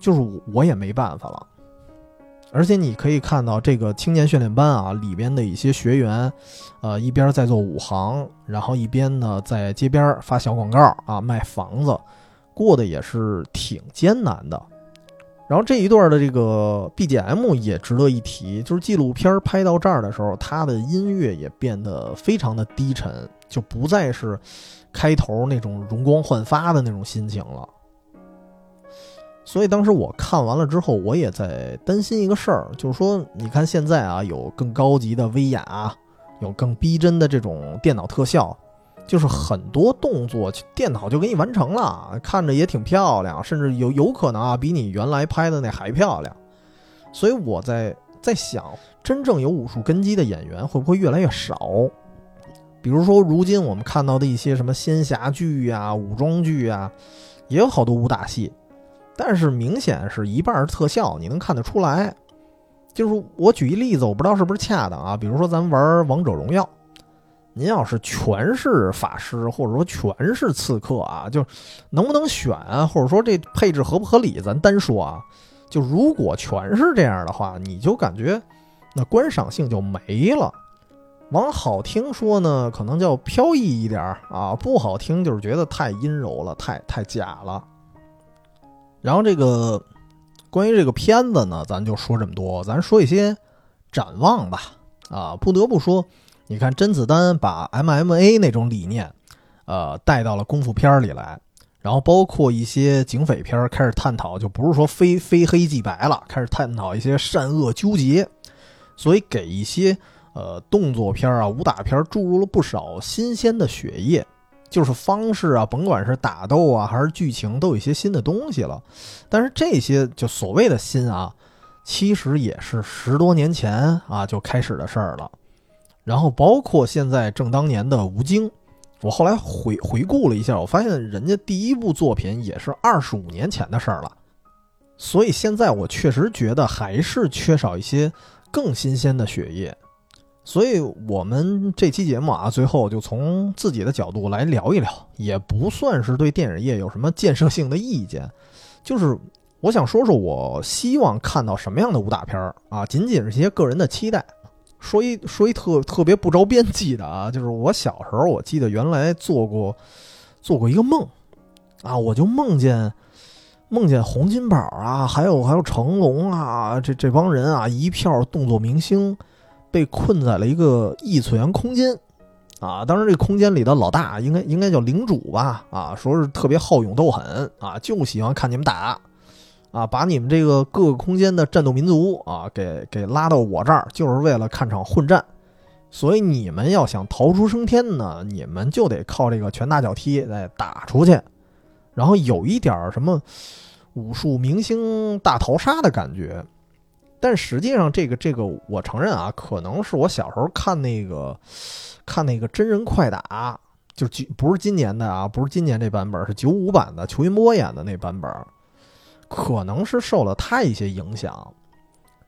就是我也没办法了。而且你可以看到这个青年训练班啊里边的一些学员，呃，一边在做武行，然后一边呢在街边发小广告啊卖房子，过得也是挺艰难的。然后这一段的这个 BGM 也值得一提，就是纪录片拍到这儿的时候，它的音乐也变得非常的低沉，就不再是开头那种容光焕发的那种心情了。所以当时我看完了之后，我也在担心一个事儿，就是说，你看现在啊，有更高级的威亚，有更逼真的这种电脑特效，就是很多动作电脑就给你完成了，看着也挺漂亮，甚至有有可能啊，比你原来拍的那还漂亮。所以我在在想，真正有武术根基的演员会不会越来越少？比如说，如今我们看到的一些什么仙侠剧呀、武装剧呀，也有好多武打戏。但是明显是一半是特效，你能看得出来。就是我举一例子，我不知道是不是恰当啊。比如说咱玩王者荣耀，您要是全是法师，或者说全是刺客啊，就能不能选啊，或者说这配置合不合理，咱单说啊。就如果全是这样的话，你就感觉那观赏性就没了。往好听说呢，可能叫飘逸一点啊；不好听就是觉得太阴柔了，太太假了。然后这个关于这个片子呢，咱就说这么多。咱说一些展望吧。啊，不得不说，你看甄子丹把 MMA 那种理念，呃，带到了功夫片里来。然后包括一些警匪片开始探讨，就不是说非非黑即白了，开始探讨一些善恶纠结。所以给一些呃动作片啊、武打片注入了不少新鲜的血液。就是方式啊，甭管是打斗啊，还是剧情，都有一些新的东西了。但是这些就所谓的新啊，其实也是十多年前啊就开始的事儿了。然后包括现在正当年的吴京，我后来回回顾了一下，我发现人家第一部作品也是二十五年前的事儿了。所以现在我确实觉得还是缺少一些更新鲜的血液。所以，我们这期节目啊，最后就从自己的角度来聊一聊，也不算是对电影业有什么建设性的意见，就是我想说说，我希望看到什么样的武打片儿啊，仅仅是些个人的期待。说一 说一特特别不着边际的啊，就是我小时候，我记得原来做过做过一个梦啊，我就梦见梦见洪金宝啊，还有还有成龙啊，这这帮人啊，一票动作明星。被困在了一个异次元空间，啊，当然这空间里的老大应该应该叫领主吧，啊，说是特别好勇斗狠，啊，就喜欢看你们打，啊，把你们这个各个空间的战斗民族啊，给给拉到我这儿，就是为了看场混战，所以你们要想逃出升天呢，你们就得靠这个拳打脚踢再打出去，然后有一点什么武术明星大逃杀的感觉。但实际上，这个这个，我承认啊，可能是我小时候看那个看那个真人快打，就不是今年的啊，不是今年这版本，是九五版的，裘云波演的那版本，可能是受了他一些影响，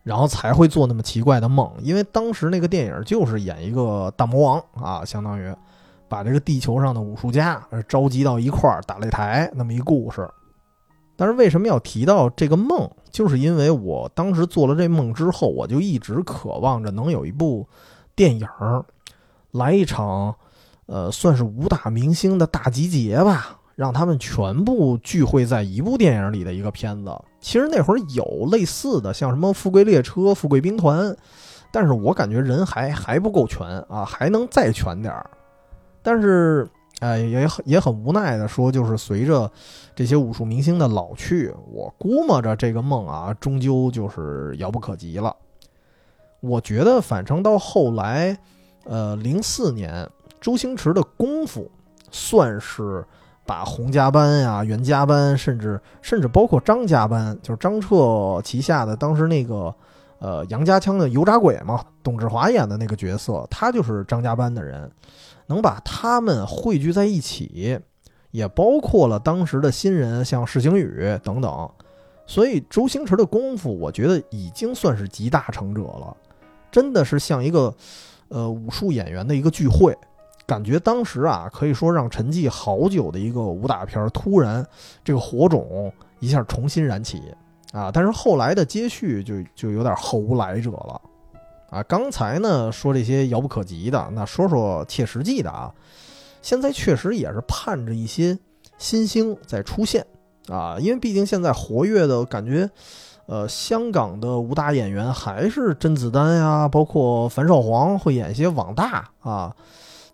然后才会做那么奇怪的梦。因为当时那个电影就是演一个大魔王啊，相当于把这个地球上的武术家召集到一块儿打擂台那么一故事。但是为什么要提到这个梦？就是因为我当时做了这梦之后，我就一直渴望着能有一部电影儿，来一场，呃，算是武打明星的大集结吧，让他们全部聚会在一部电影里的一个片子。其实那会儿有类似的，像什么《富贵列车》《富贵兵团》，但是我感觉人还还不够全啊，还能再全点儿。但是。哎，也很也很无奈的说，就是随着这些武术明星的老去，我估摸着这个梦啊，终究就是遥不可及了。我觉得，反正到后来，呃，零四年，周星驰的功夫算是把洪家班呀、袁家班，甚至甚至包括张家班，就是张彻旗下的当时那个呃杨家枪的油炸鬼嘛，董志华演的那个角色，他就是张家班的人。能把他们汇聚在一起，也包括了当时的新人，像释行宇等等。所以周星驰的功夫，我觉得已经算是集大成者了，真的是像一个呃武术演员的一个聚会。感觉当时啊，可以说让沉寂好久的一个武打片，突然这个火种一下重新燃起啊！但是后来的接续就就有点后无来者了。啊，刚才呢说这些遥不可及的，那说说切实际的啊。现在确实也是盼着一些新星在出现啊，因为毕竟现在活跃的感觉，呃，香港的武打演员还是甄子丹呀，包括樊少皇会演一些网大啊。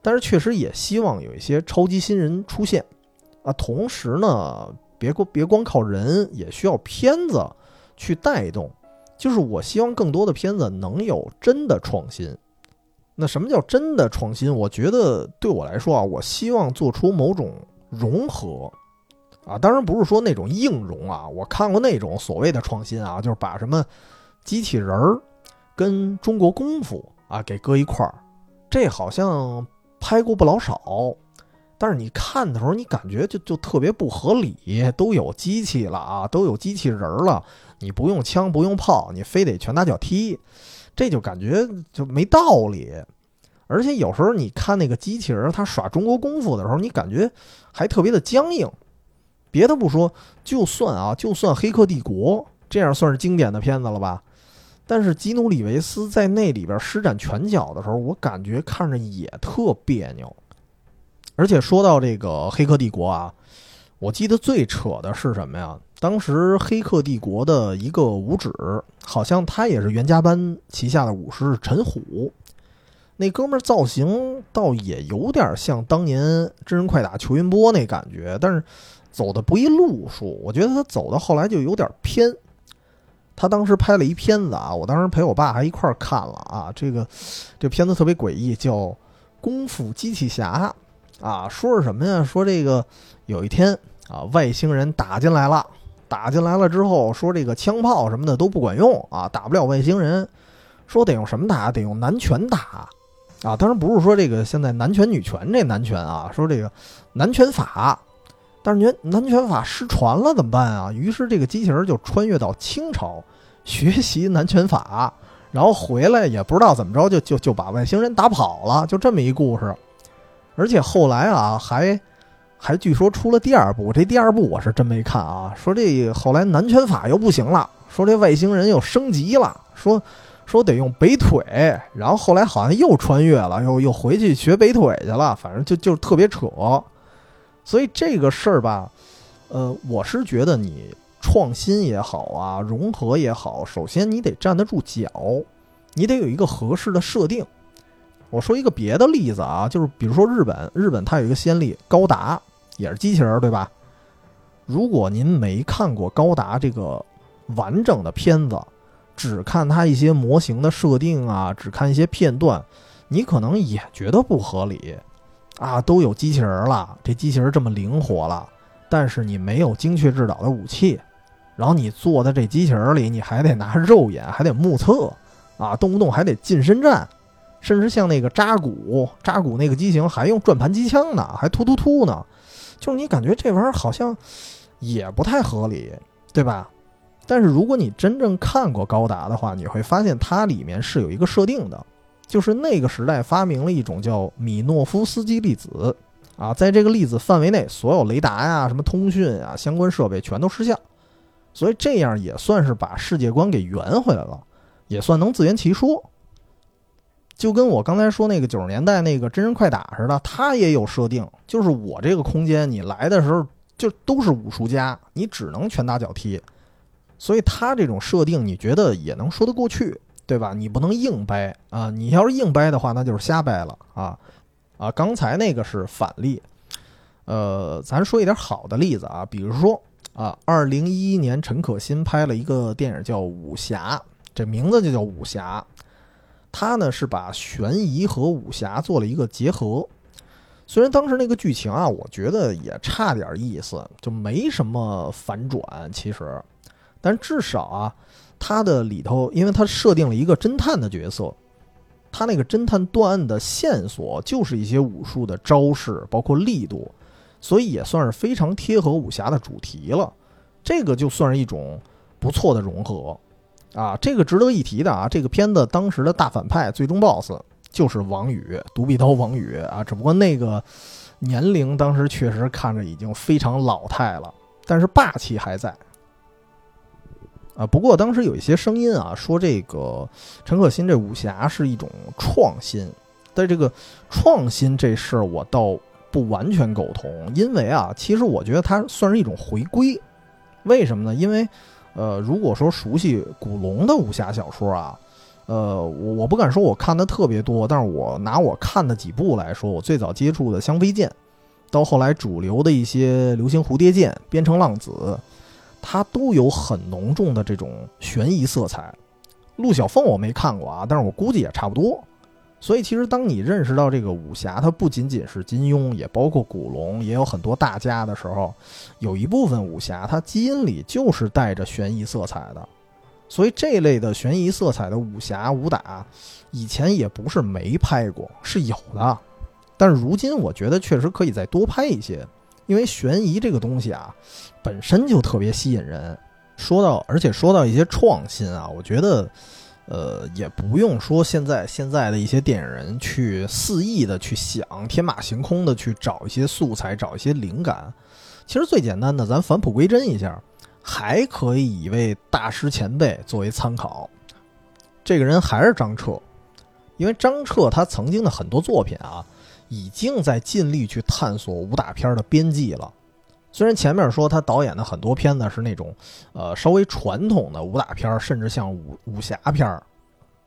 但是确实也希望有一些超级新人出现啊。同时呢，别光别光靠人，也需要片子去带动。就是我希望更多的片子能有真的创新。那什么叫真的创新？我觉得对我来说啊，我希望做出某种融合啊，当然不是说那种硬融啊。我看过那种所谓的创新啊，就是把什么机器人儿跟中国功夫啊给搁一块儿，这好像拍过不老少。但是你看的时候，你感觉就就特别不合理，都有机器了啊，都有机器人了，你不用枪不用炮，你非得拳打脚踢，这就感觉就没道理。而且有时候你看那个机器人他耍中国功夫的时候，你感觉还特别的僵硬。别的不说，就算啊，就算《黑客帝国》这样算是经典的片子了吧，但是基努里维斯在那里边施展拳脚的时候，我感觉看着也特别扭。而且说到这个《黑客帝国》啊，我记得最扯的是什么呀？当时《黑客帝国》的一个武指，好像他也是袁家班旗下的武师陈虎。那哥们儿造型倒也有点像当年真人快打裘云波那感觉，但是走的不一路数。我觉得他走到后来就有点偏。他当时拍了一片子啊，我当时陪我爸还一块儿看了啊。这个这片子特别诡异，叫《功夫机器侠》。啊，说是什么呀？说这个有一天啊，外星人打进来了，打进来了之后，说这个枪炮什么的都不管用啊，打不了外星人，说得用什么打？得用男拳打啊！当然不是说这个现在男拳女拳这男拳啊，说这个男拳法，但是觉男拳法失传了怎么办啊？于是这个机器人就穿越到清朝学习男拳法，然后回来也不知道怎么着，就就就把外星人打跑了，就这么一故事。而且后来啊，还还据说出了第二部，这第二部我是真没看啊。说这后来南拳法又不行了，说这外星人又升级了，说说得用北腿，然后后来好像又穿越了，又又回去学北腿去了，反正就就特别扯。所以这个事儿吧，呃，我是觉得你创新也好啊，融合也好，首先你得站得住脚，你得有一个合适的设定。我说一个别的例子啊，就是比如说日本，日本它有一个先例，高达也是机器人，对吧？如果您没看过高达这个完整的片子，只看它一些模型的设定啊，只看一些片段，你可能也觉得不合理啊。都有机器人了，这机器人这么灵活了，但是你没有精确制导的武器，然后你坐在这机器人里，你还得拿肉眼，还得目测啊，动不动还得近身战。甚至像那个扎古，扎古那个机型还用转盘机枪呢，还突突突呢，就是你感觉这玩意儿好像也不太合理，对吧？但是如果你真正看过高达的话，你会发现它里面是有一个设定的，就是那个时代发明了一种叫米诺夫斯基粒子啊，在这个粒子范围内，所有雷达呀、什么通讯啊相关设备全都失效，所以这样也算是把世界观给圆回来了，也算能自圆其说。就跟我刚才说那个九十年代那个真人快打似的，它也有设定，就是我这个空间你来的时候就都是武术家，你只能拳打脚踢，所以它这种设定你觉得也能说得过去，对吧？你不能硬掰啊！你要是硬掰的话，那就是瞎掰了啊！啊，刚才那个是反例，呃，咱说一点好的例子啊，比如说啊，二零一一年陈可辛拍了一个电影叫《武侠》，这名字就叫武侠。他呢是把悬疑和武侠做了一个结合，虽然当时那个剧情啊，我觉得也差点意思，就没什么反转，其实，但至少啊，他的里头，因为他设定了一个侦探的角色，他那个侦探断案的线索就是一些武术的招式，包括力度，所以也算是非常贴合武侠的主题了，这个就算是一种不错的融合。啊，这个值得一提的啊，这个片子当时的大反派最终 BOSS 就是王宇，独臂刀王宇啊，只不过那个年龄当时确实看着已经非常老态了，但是霸气还在。啊，不过当时有一些声音啊，说这个陈可辛这武侠是一种创新，在这个创新这事儿我倒不完全苟同，因为啊，其实我觉得它算是一种回归，为什么呢？因为。呃，如果说熟悉古龙的武侠小说啊，呃，我我不敢说我看的特别多，但是我拿我看的几部来说，我最早接触的《香妃剑》，到后来主流的一些流星蝴蝶剑、边城浪子，它都有很浓重的这种悬疑色彩。陆小凤我没看过啊，但是我估计也差不多。所以其实当你认识到这个武侠，它不仅仅是金庸，也包括古龙，也有很多大家的时候，有一部分武侠它基因里就是带着悬疑色彩的。所以这类的悬疑色彩的武侠武打，以前也不是没拍过，是有的。但是如今我觉得确实可以再多拍一些，因为悬疑这个东西啊，本身就特别吸引人。说到，而且说到一些创新啊，我觉得，呃，也不用说现在现在的一些电影人去肆意的去想天马行空的去找一些素材，找一些灵感。其实最简单的，咱返璞归真一下，还可以以一位大师前辈作为参考。这个人还是张彻，因为张彻他曾经的很多作品啊。已经在尽力去探索武打片的边际了。虽然前面说他导演的很多片子是那种，呃，稍微传统的武打片儿，甚至像武武侠片儿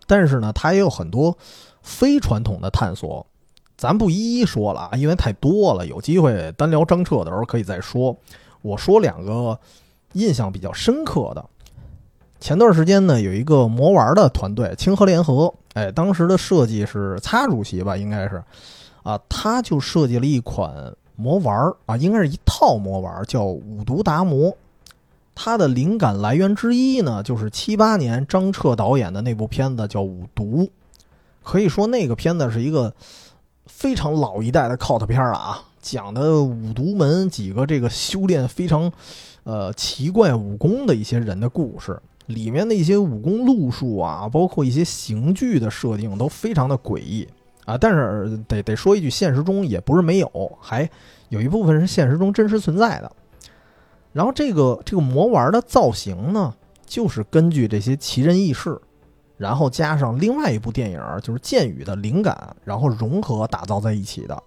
但是呢，他也有很多非传统的探索。咱不一一说了啊，因为太多了。有机会单聊张彻的时候可以再说。我说两个印象比较深刻的。前段时间呢，有一个魔玩的团队清河联合，哎，当时的设计是擦主席吧，应该是。啊，他就设计了一款魔丸啊，应该是一套魔丸，叫五毒达摩。它的灵感来源之一呢，就是七八年张彻导演的那部片子叫《五毒》，可以说那个片子是一个非常老一代的 cult 片了啊，讲的五毒门几个这个修炼非常呃奇怪武功的一些人的故事，里面的一些武功路数啊，包括一些刑具的设定都非常的诡异。啊，但是得得说一句，现实中也不是没有，还有一部分是现实中真实存在的。然后这个这个魔丸的造型呢，就是根据这些奇人异事，然后加上另外一部电影就是剑雨的灵感，然后融合打造在一起的。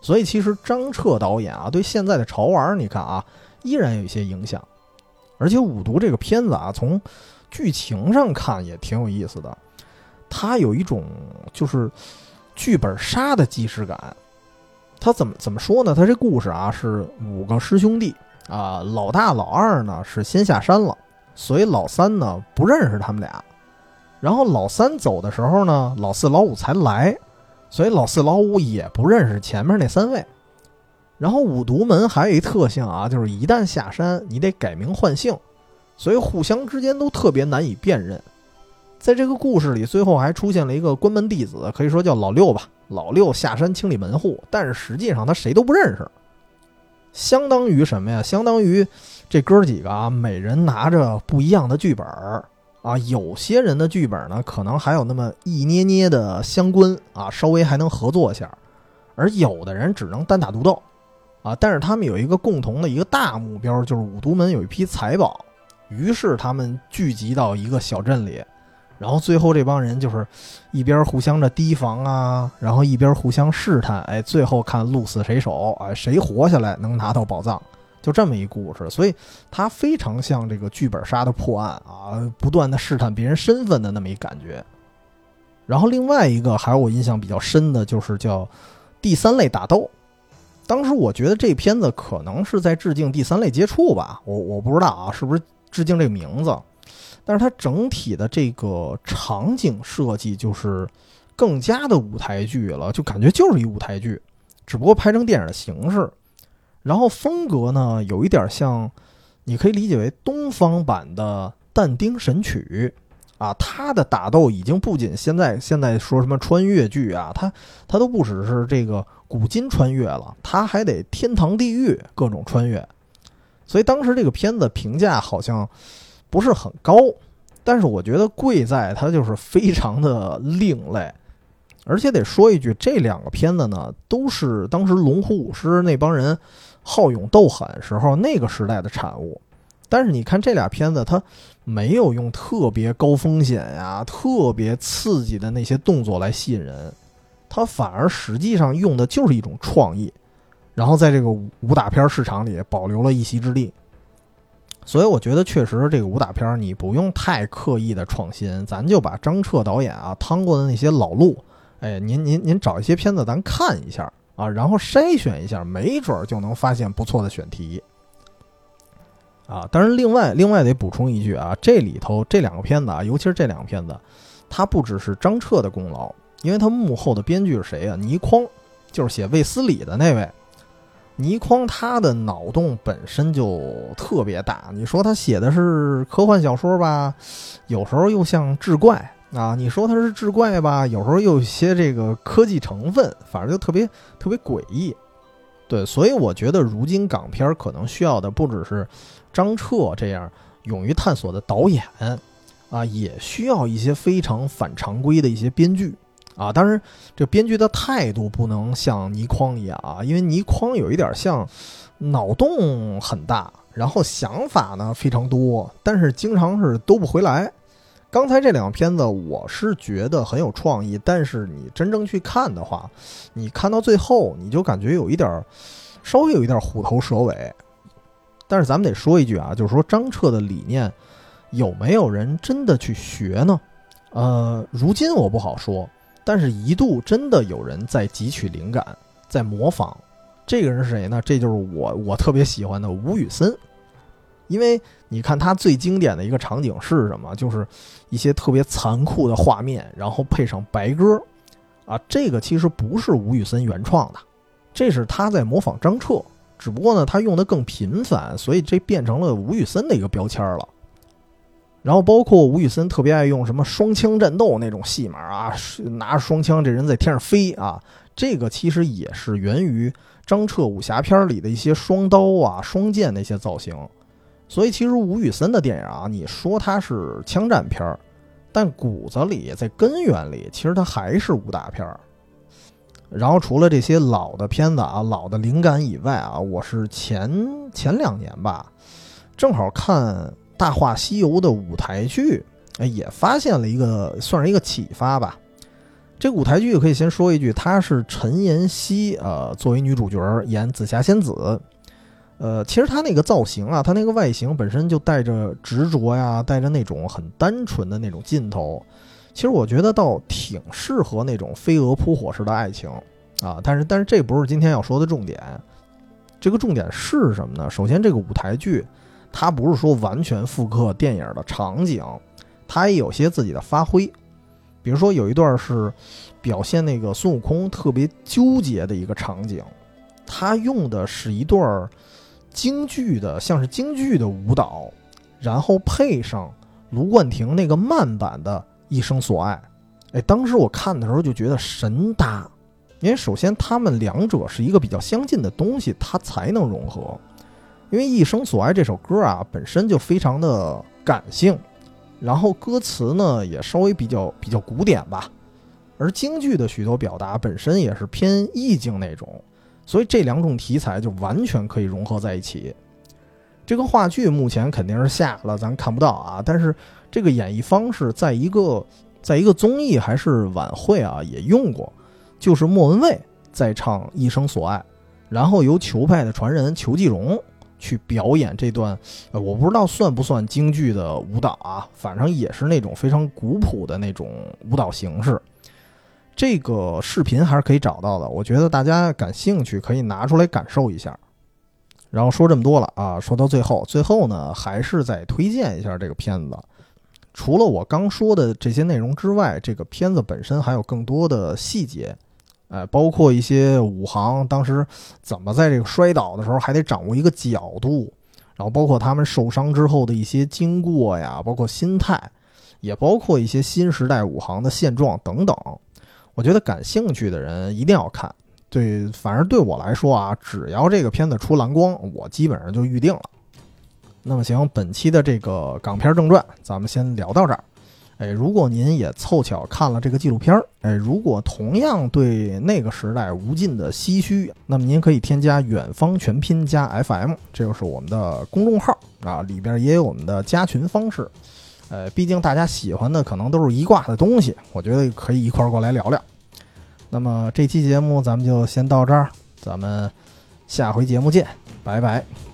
所以其实张彻导演啊，对现在的潮玩，你看啊，依然有一些影响。而且五毒这个片子啊，从剧情上看也挺有意思的，它有一种就是。剧本杀的既视感，他怎么怎么说呢？他这故事啊是五个师兄弟啊，老大老二呢是先下山了，所以老三呢不认识他们俩。然后老三走的时候呢，老四老五才来，所以老四老五也不认识前面那三位。然后五毒门还有一特性啊，就是一旦下山，你得改名换姓，所以互相之间都特别难以辨认。在这个故事里，最后还出现了一个关门弟子，可以说叫老六吧。老六下山清理门户，但是实际上他谁都不认识。相当于什么呀？相当于这哥几个啊，每人拿着不一样的剧本儿啊。有些人的剧本呢，可能还有那么一捏捏的相关啊，稍微还能合作一下；而有的人只能单打独斗啊。但是他们有一个共同的一个大目标，就是五毒门有一批财宝，于是他们聚集到一个小镇里。然后最后这帮人就是一边互相的提防啊，然后一边互相试探，哎，最后看鹿死谁手，哎，谁活下来能拿到宝藏，就这么一故事。所以它非常像这个剧本杀的破案啊，不断的试探别人身份的那么一感觉。然后另外一个还有我印象比较深的就是叫第三类打斗，当时我觉得这片子可能是在致敬第三类接触吧，我我不知道啊，是不是致敬这个名字。但是它整体的这个场景设计就是更加的舞台剧了，就感觉就是一舞台剧，只不过拍成电影的形式。然后风格呢，有一点像，你可以理解为东方版的但丁神曲啊。它的打斗已经不仅现在现在说什么穿越剧啊，它它都不只是这个古今穿越了，它还得天堂地狱各种穿越。所以当时这个片子评价好像。不是很高，但是我觉得贵在它就是非常的另类，而且得说一句，这两个片子呢，都是当时龙虎舞狮那帮人好勇斗狠时候那个时代的产物。但是你看这俩片子，它没有用特别高风险呀、特别刺激的那些动作来吸引人，它反而实际上用的就是一种创意，然后在这个武打片市场里保留了一席之地。所以我觉得确实这个武打片你不用太刻意的创新，咱就把张彻导演啊趟过的那些老路，哎，您您您找一些片子咱看一下啊。然后筛选一下，没准儿就能发现不错的选题。啊，当然，另外另外得补充一句啊，这里头这两个片子啊，尤其是这两个片子，它不只是张彻的功劳，因为他幕后的编剧是谁啊？倪匡，就是写《卫斯理》的那位。倪匡他的脑洞本身就特别大，你说他写的是科幻小说吧，有时候又像志怪啊；你说他是志怪吧，有时候又有些这个科技成分，反正就特别特别诡异。对，所以我觉得如今港片可能需要的不只是张彻这样勇于探索的导演啊，也需要一些非常反常规的一些编剧。啊，当然，这编剧的态度不能像倪匡一样啊，因为倪匡有一点像脑洞很大，然后想法呢非常多，但是经常是兜不回来。刚才这两个片子，我是觉得很有创意，但是你真正去看的话，你看到最后，你就感觉有一点稍微有一点虎头蛇尾。但是咱们得说一句啊，就是说张彻的理念有没有人真的去学呢？呃，如今我不好说。但是，一度真的有人在汲取灵感，在模仿。这个人是谁呢？这就是我我特别喜欢的吴宇森。因为你看他最经典的一个场景是什么？就是一些特别残酷的画面，然后配上白鸽。啊，这个其实不是吴宇森原创的，这是他在模仿张彻。只不过呢，他用的更频繁，所以这变成了吴宇森的一个标签了。然后包括吴宇森特别爱用什么双枪战斗那种戏码啊，拿着双枪这人在天上飞啊，这个其实也是源于张彻武侠片里的一些双刀啊、双剑那些造型。所以其实吴宇森的电影啊，你说它是枪战片儿，但骨子里在根源里其实它还是武打片儿。然后除了这些老的片子啊、老的灵感以外啊，我是前前两年吧，正好看。《大话西游》的舞台剧，哎，也发现了一个，算是一个启发吧。这个舞台剧可以先说一句，她是陈妍希，呃，作为女主角演紫霞仙子。呃，其实她那个造型啊，她那个外形本身就带着执着呀，带着那种很单纯的那种劲头。其实我觉得倒挺适合那种飞蛾扑火式的爱情啊。但是，但是这不是今天要说的重点。这个重点是什么呢？首先，这个舞台剧。它不是说完全复刻电影的场景，它也有些自己的发挥。比如说有一段是表现那个孙悟空特别纠结的一个场景，他用的是一段京剧的，像是京剧的舞蹈，然后配上卢冠廷那个慢版的《一生所爱》。哎，当时我看的时候就觉得神搭，因为首先他们两者是一个比较相近的东西，它才能融合。因为《一生所爱》这首歌啊，本身就非常的感性，然后歌词呢也稍微比较比较古典吧，而京剧的许多表达本身也是偏意境那种，所以这两种题材就完全可以融合在一起。这个话剧目前肯定是下了，咱看不到啊，但是这个演绎方式在一个在一个综艺还是晚会啊也用过，就是莫文蔚在唱《一生所爱》，然后由裘派的传人裘继荣。去表演这段，呃，我不知道算不算京剧的舞蹈啊，反正也是那种非常古朴的那种舞蹈形式。这个视频还是可以找到的，我觉得大家感兴趣可以拿出来感受一下。然后说这么多了啊，说到最后，最后呢还是再推荐一下这个片子。除了我刚说的这些内容之外，这个片子本身还有更多的细节。哎，包括一些武行当时怎么在这个摔倒的时候还得掌握一个角度，然后包括他们受伤之后的一些经过呀，包括心态，也包括一些新时代武行的现状等等。我觉得感兴趣的人一定要看。对，反正对我来说啊，只要这个片子出蓝光，我基本上就预定了。那么行，本期的这个港片正传，咱们先聊到这儿。哎，如果您也凑巧看了这个纪录片儿，哎，如果同样对那个时代无尽的唏嘘，那么您可以添加“远方全拼加 FM”，这就是我们的公众号啊，里边也有我们的加群方式。呃，毕竟大家喜欢的可能都是一挂的东西，我觉得可以一块儿过来聊聊。那么这期节目咱们就先到这儿，咱们下回节目见，拜拜。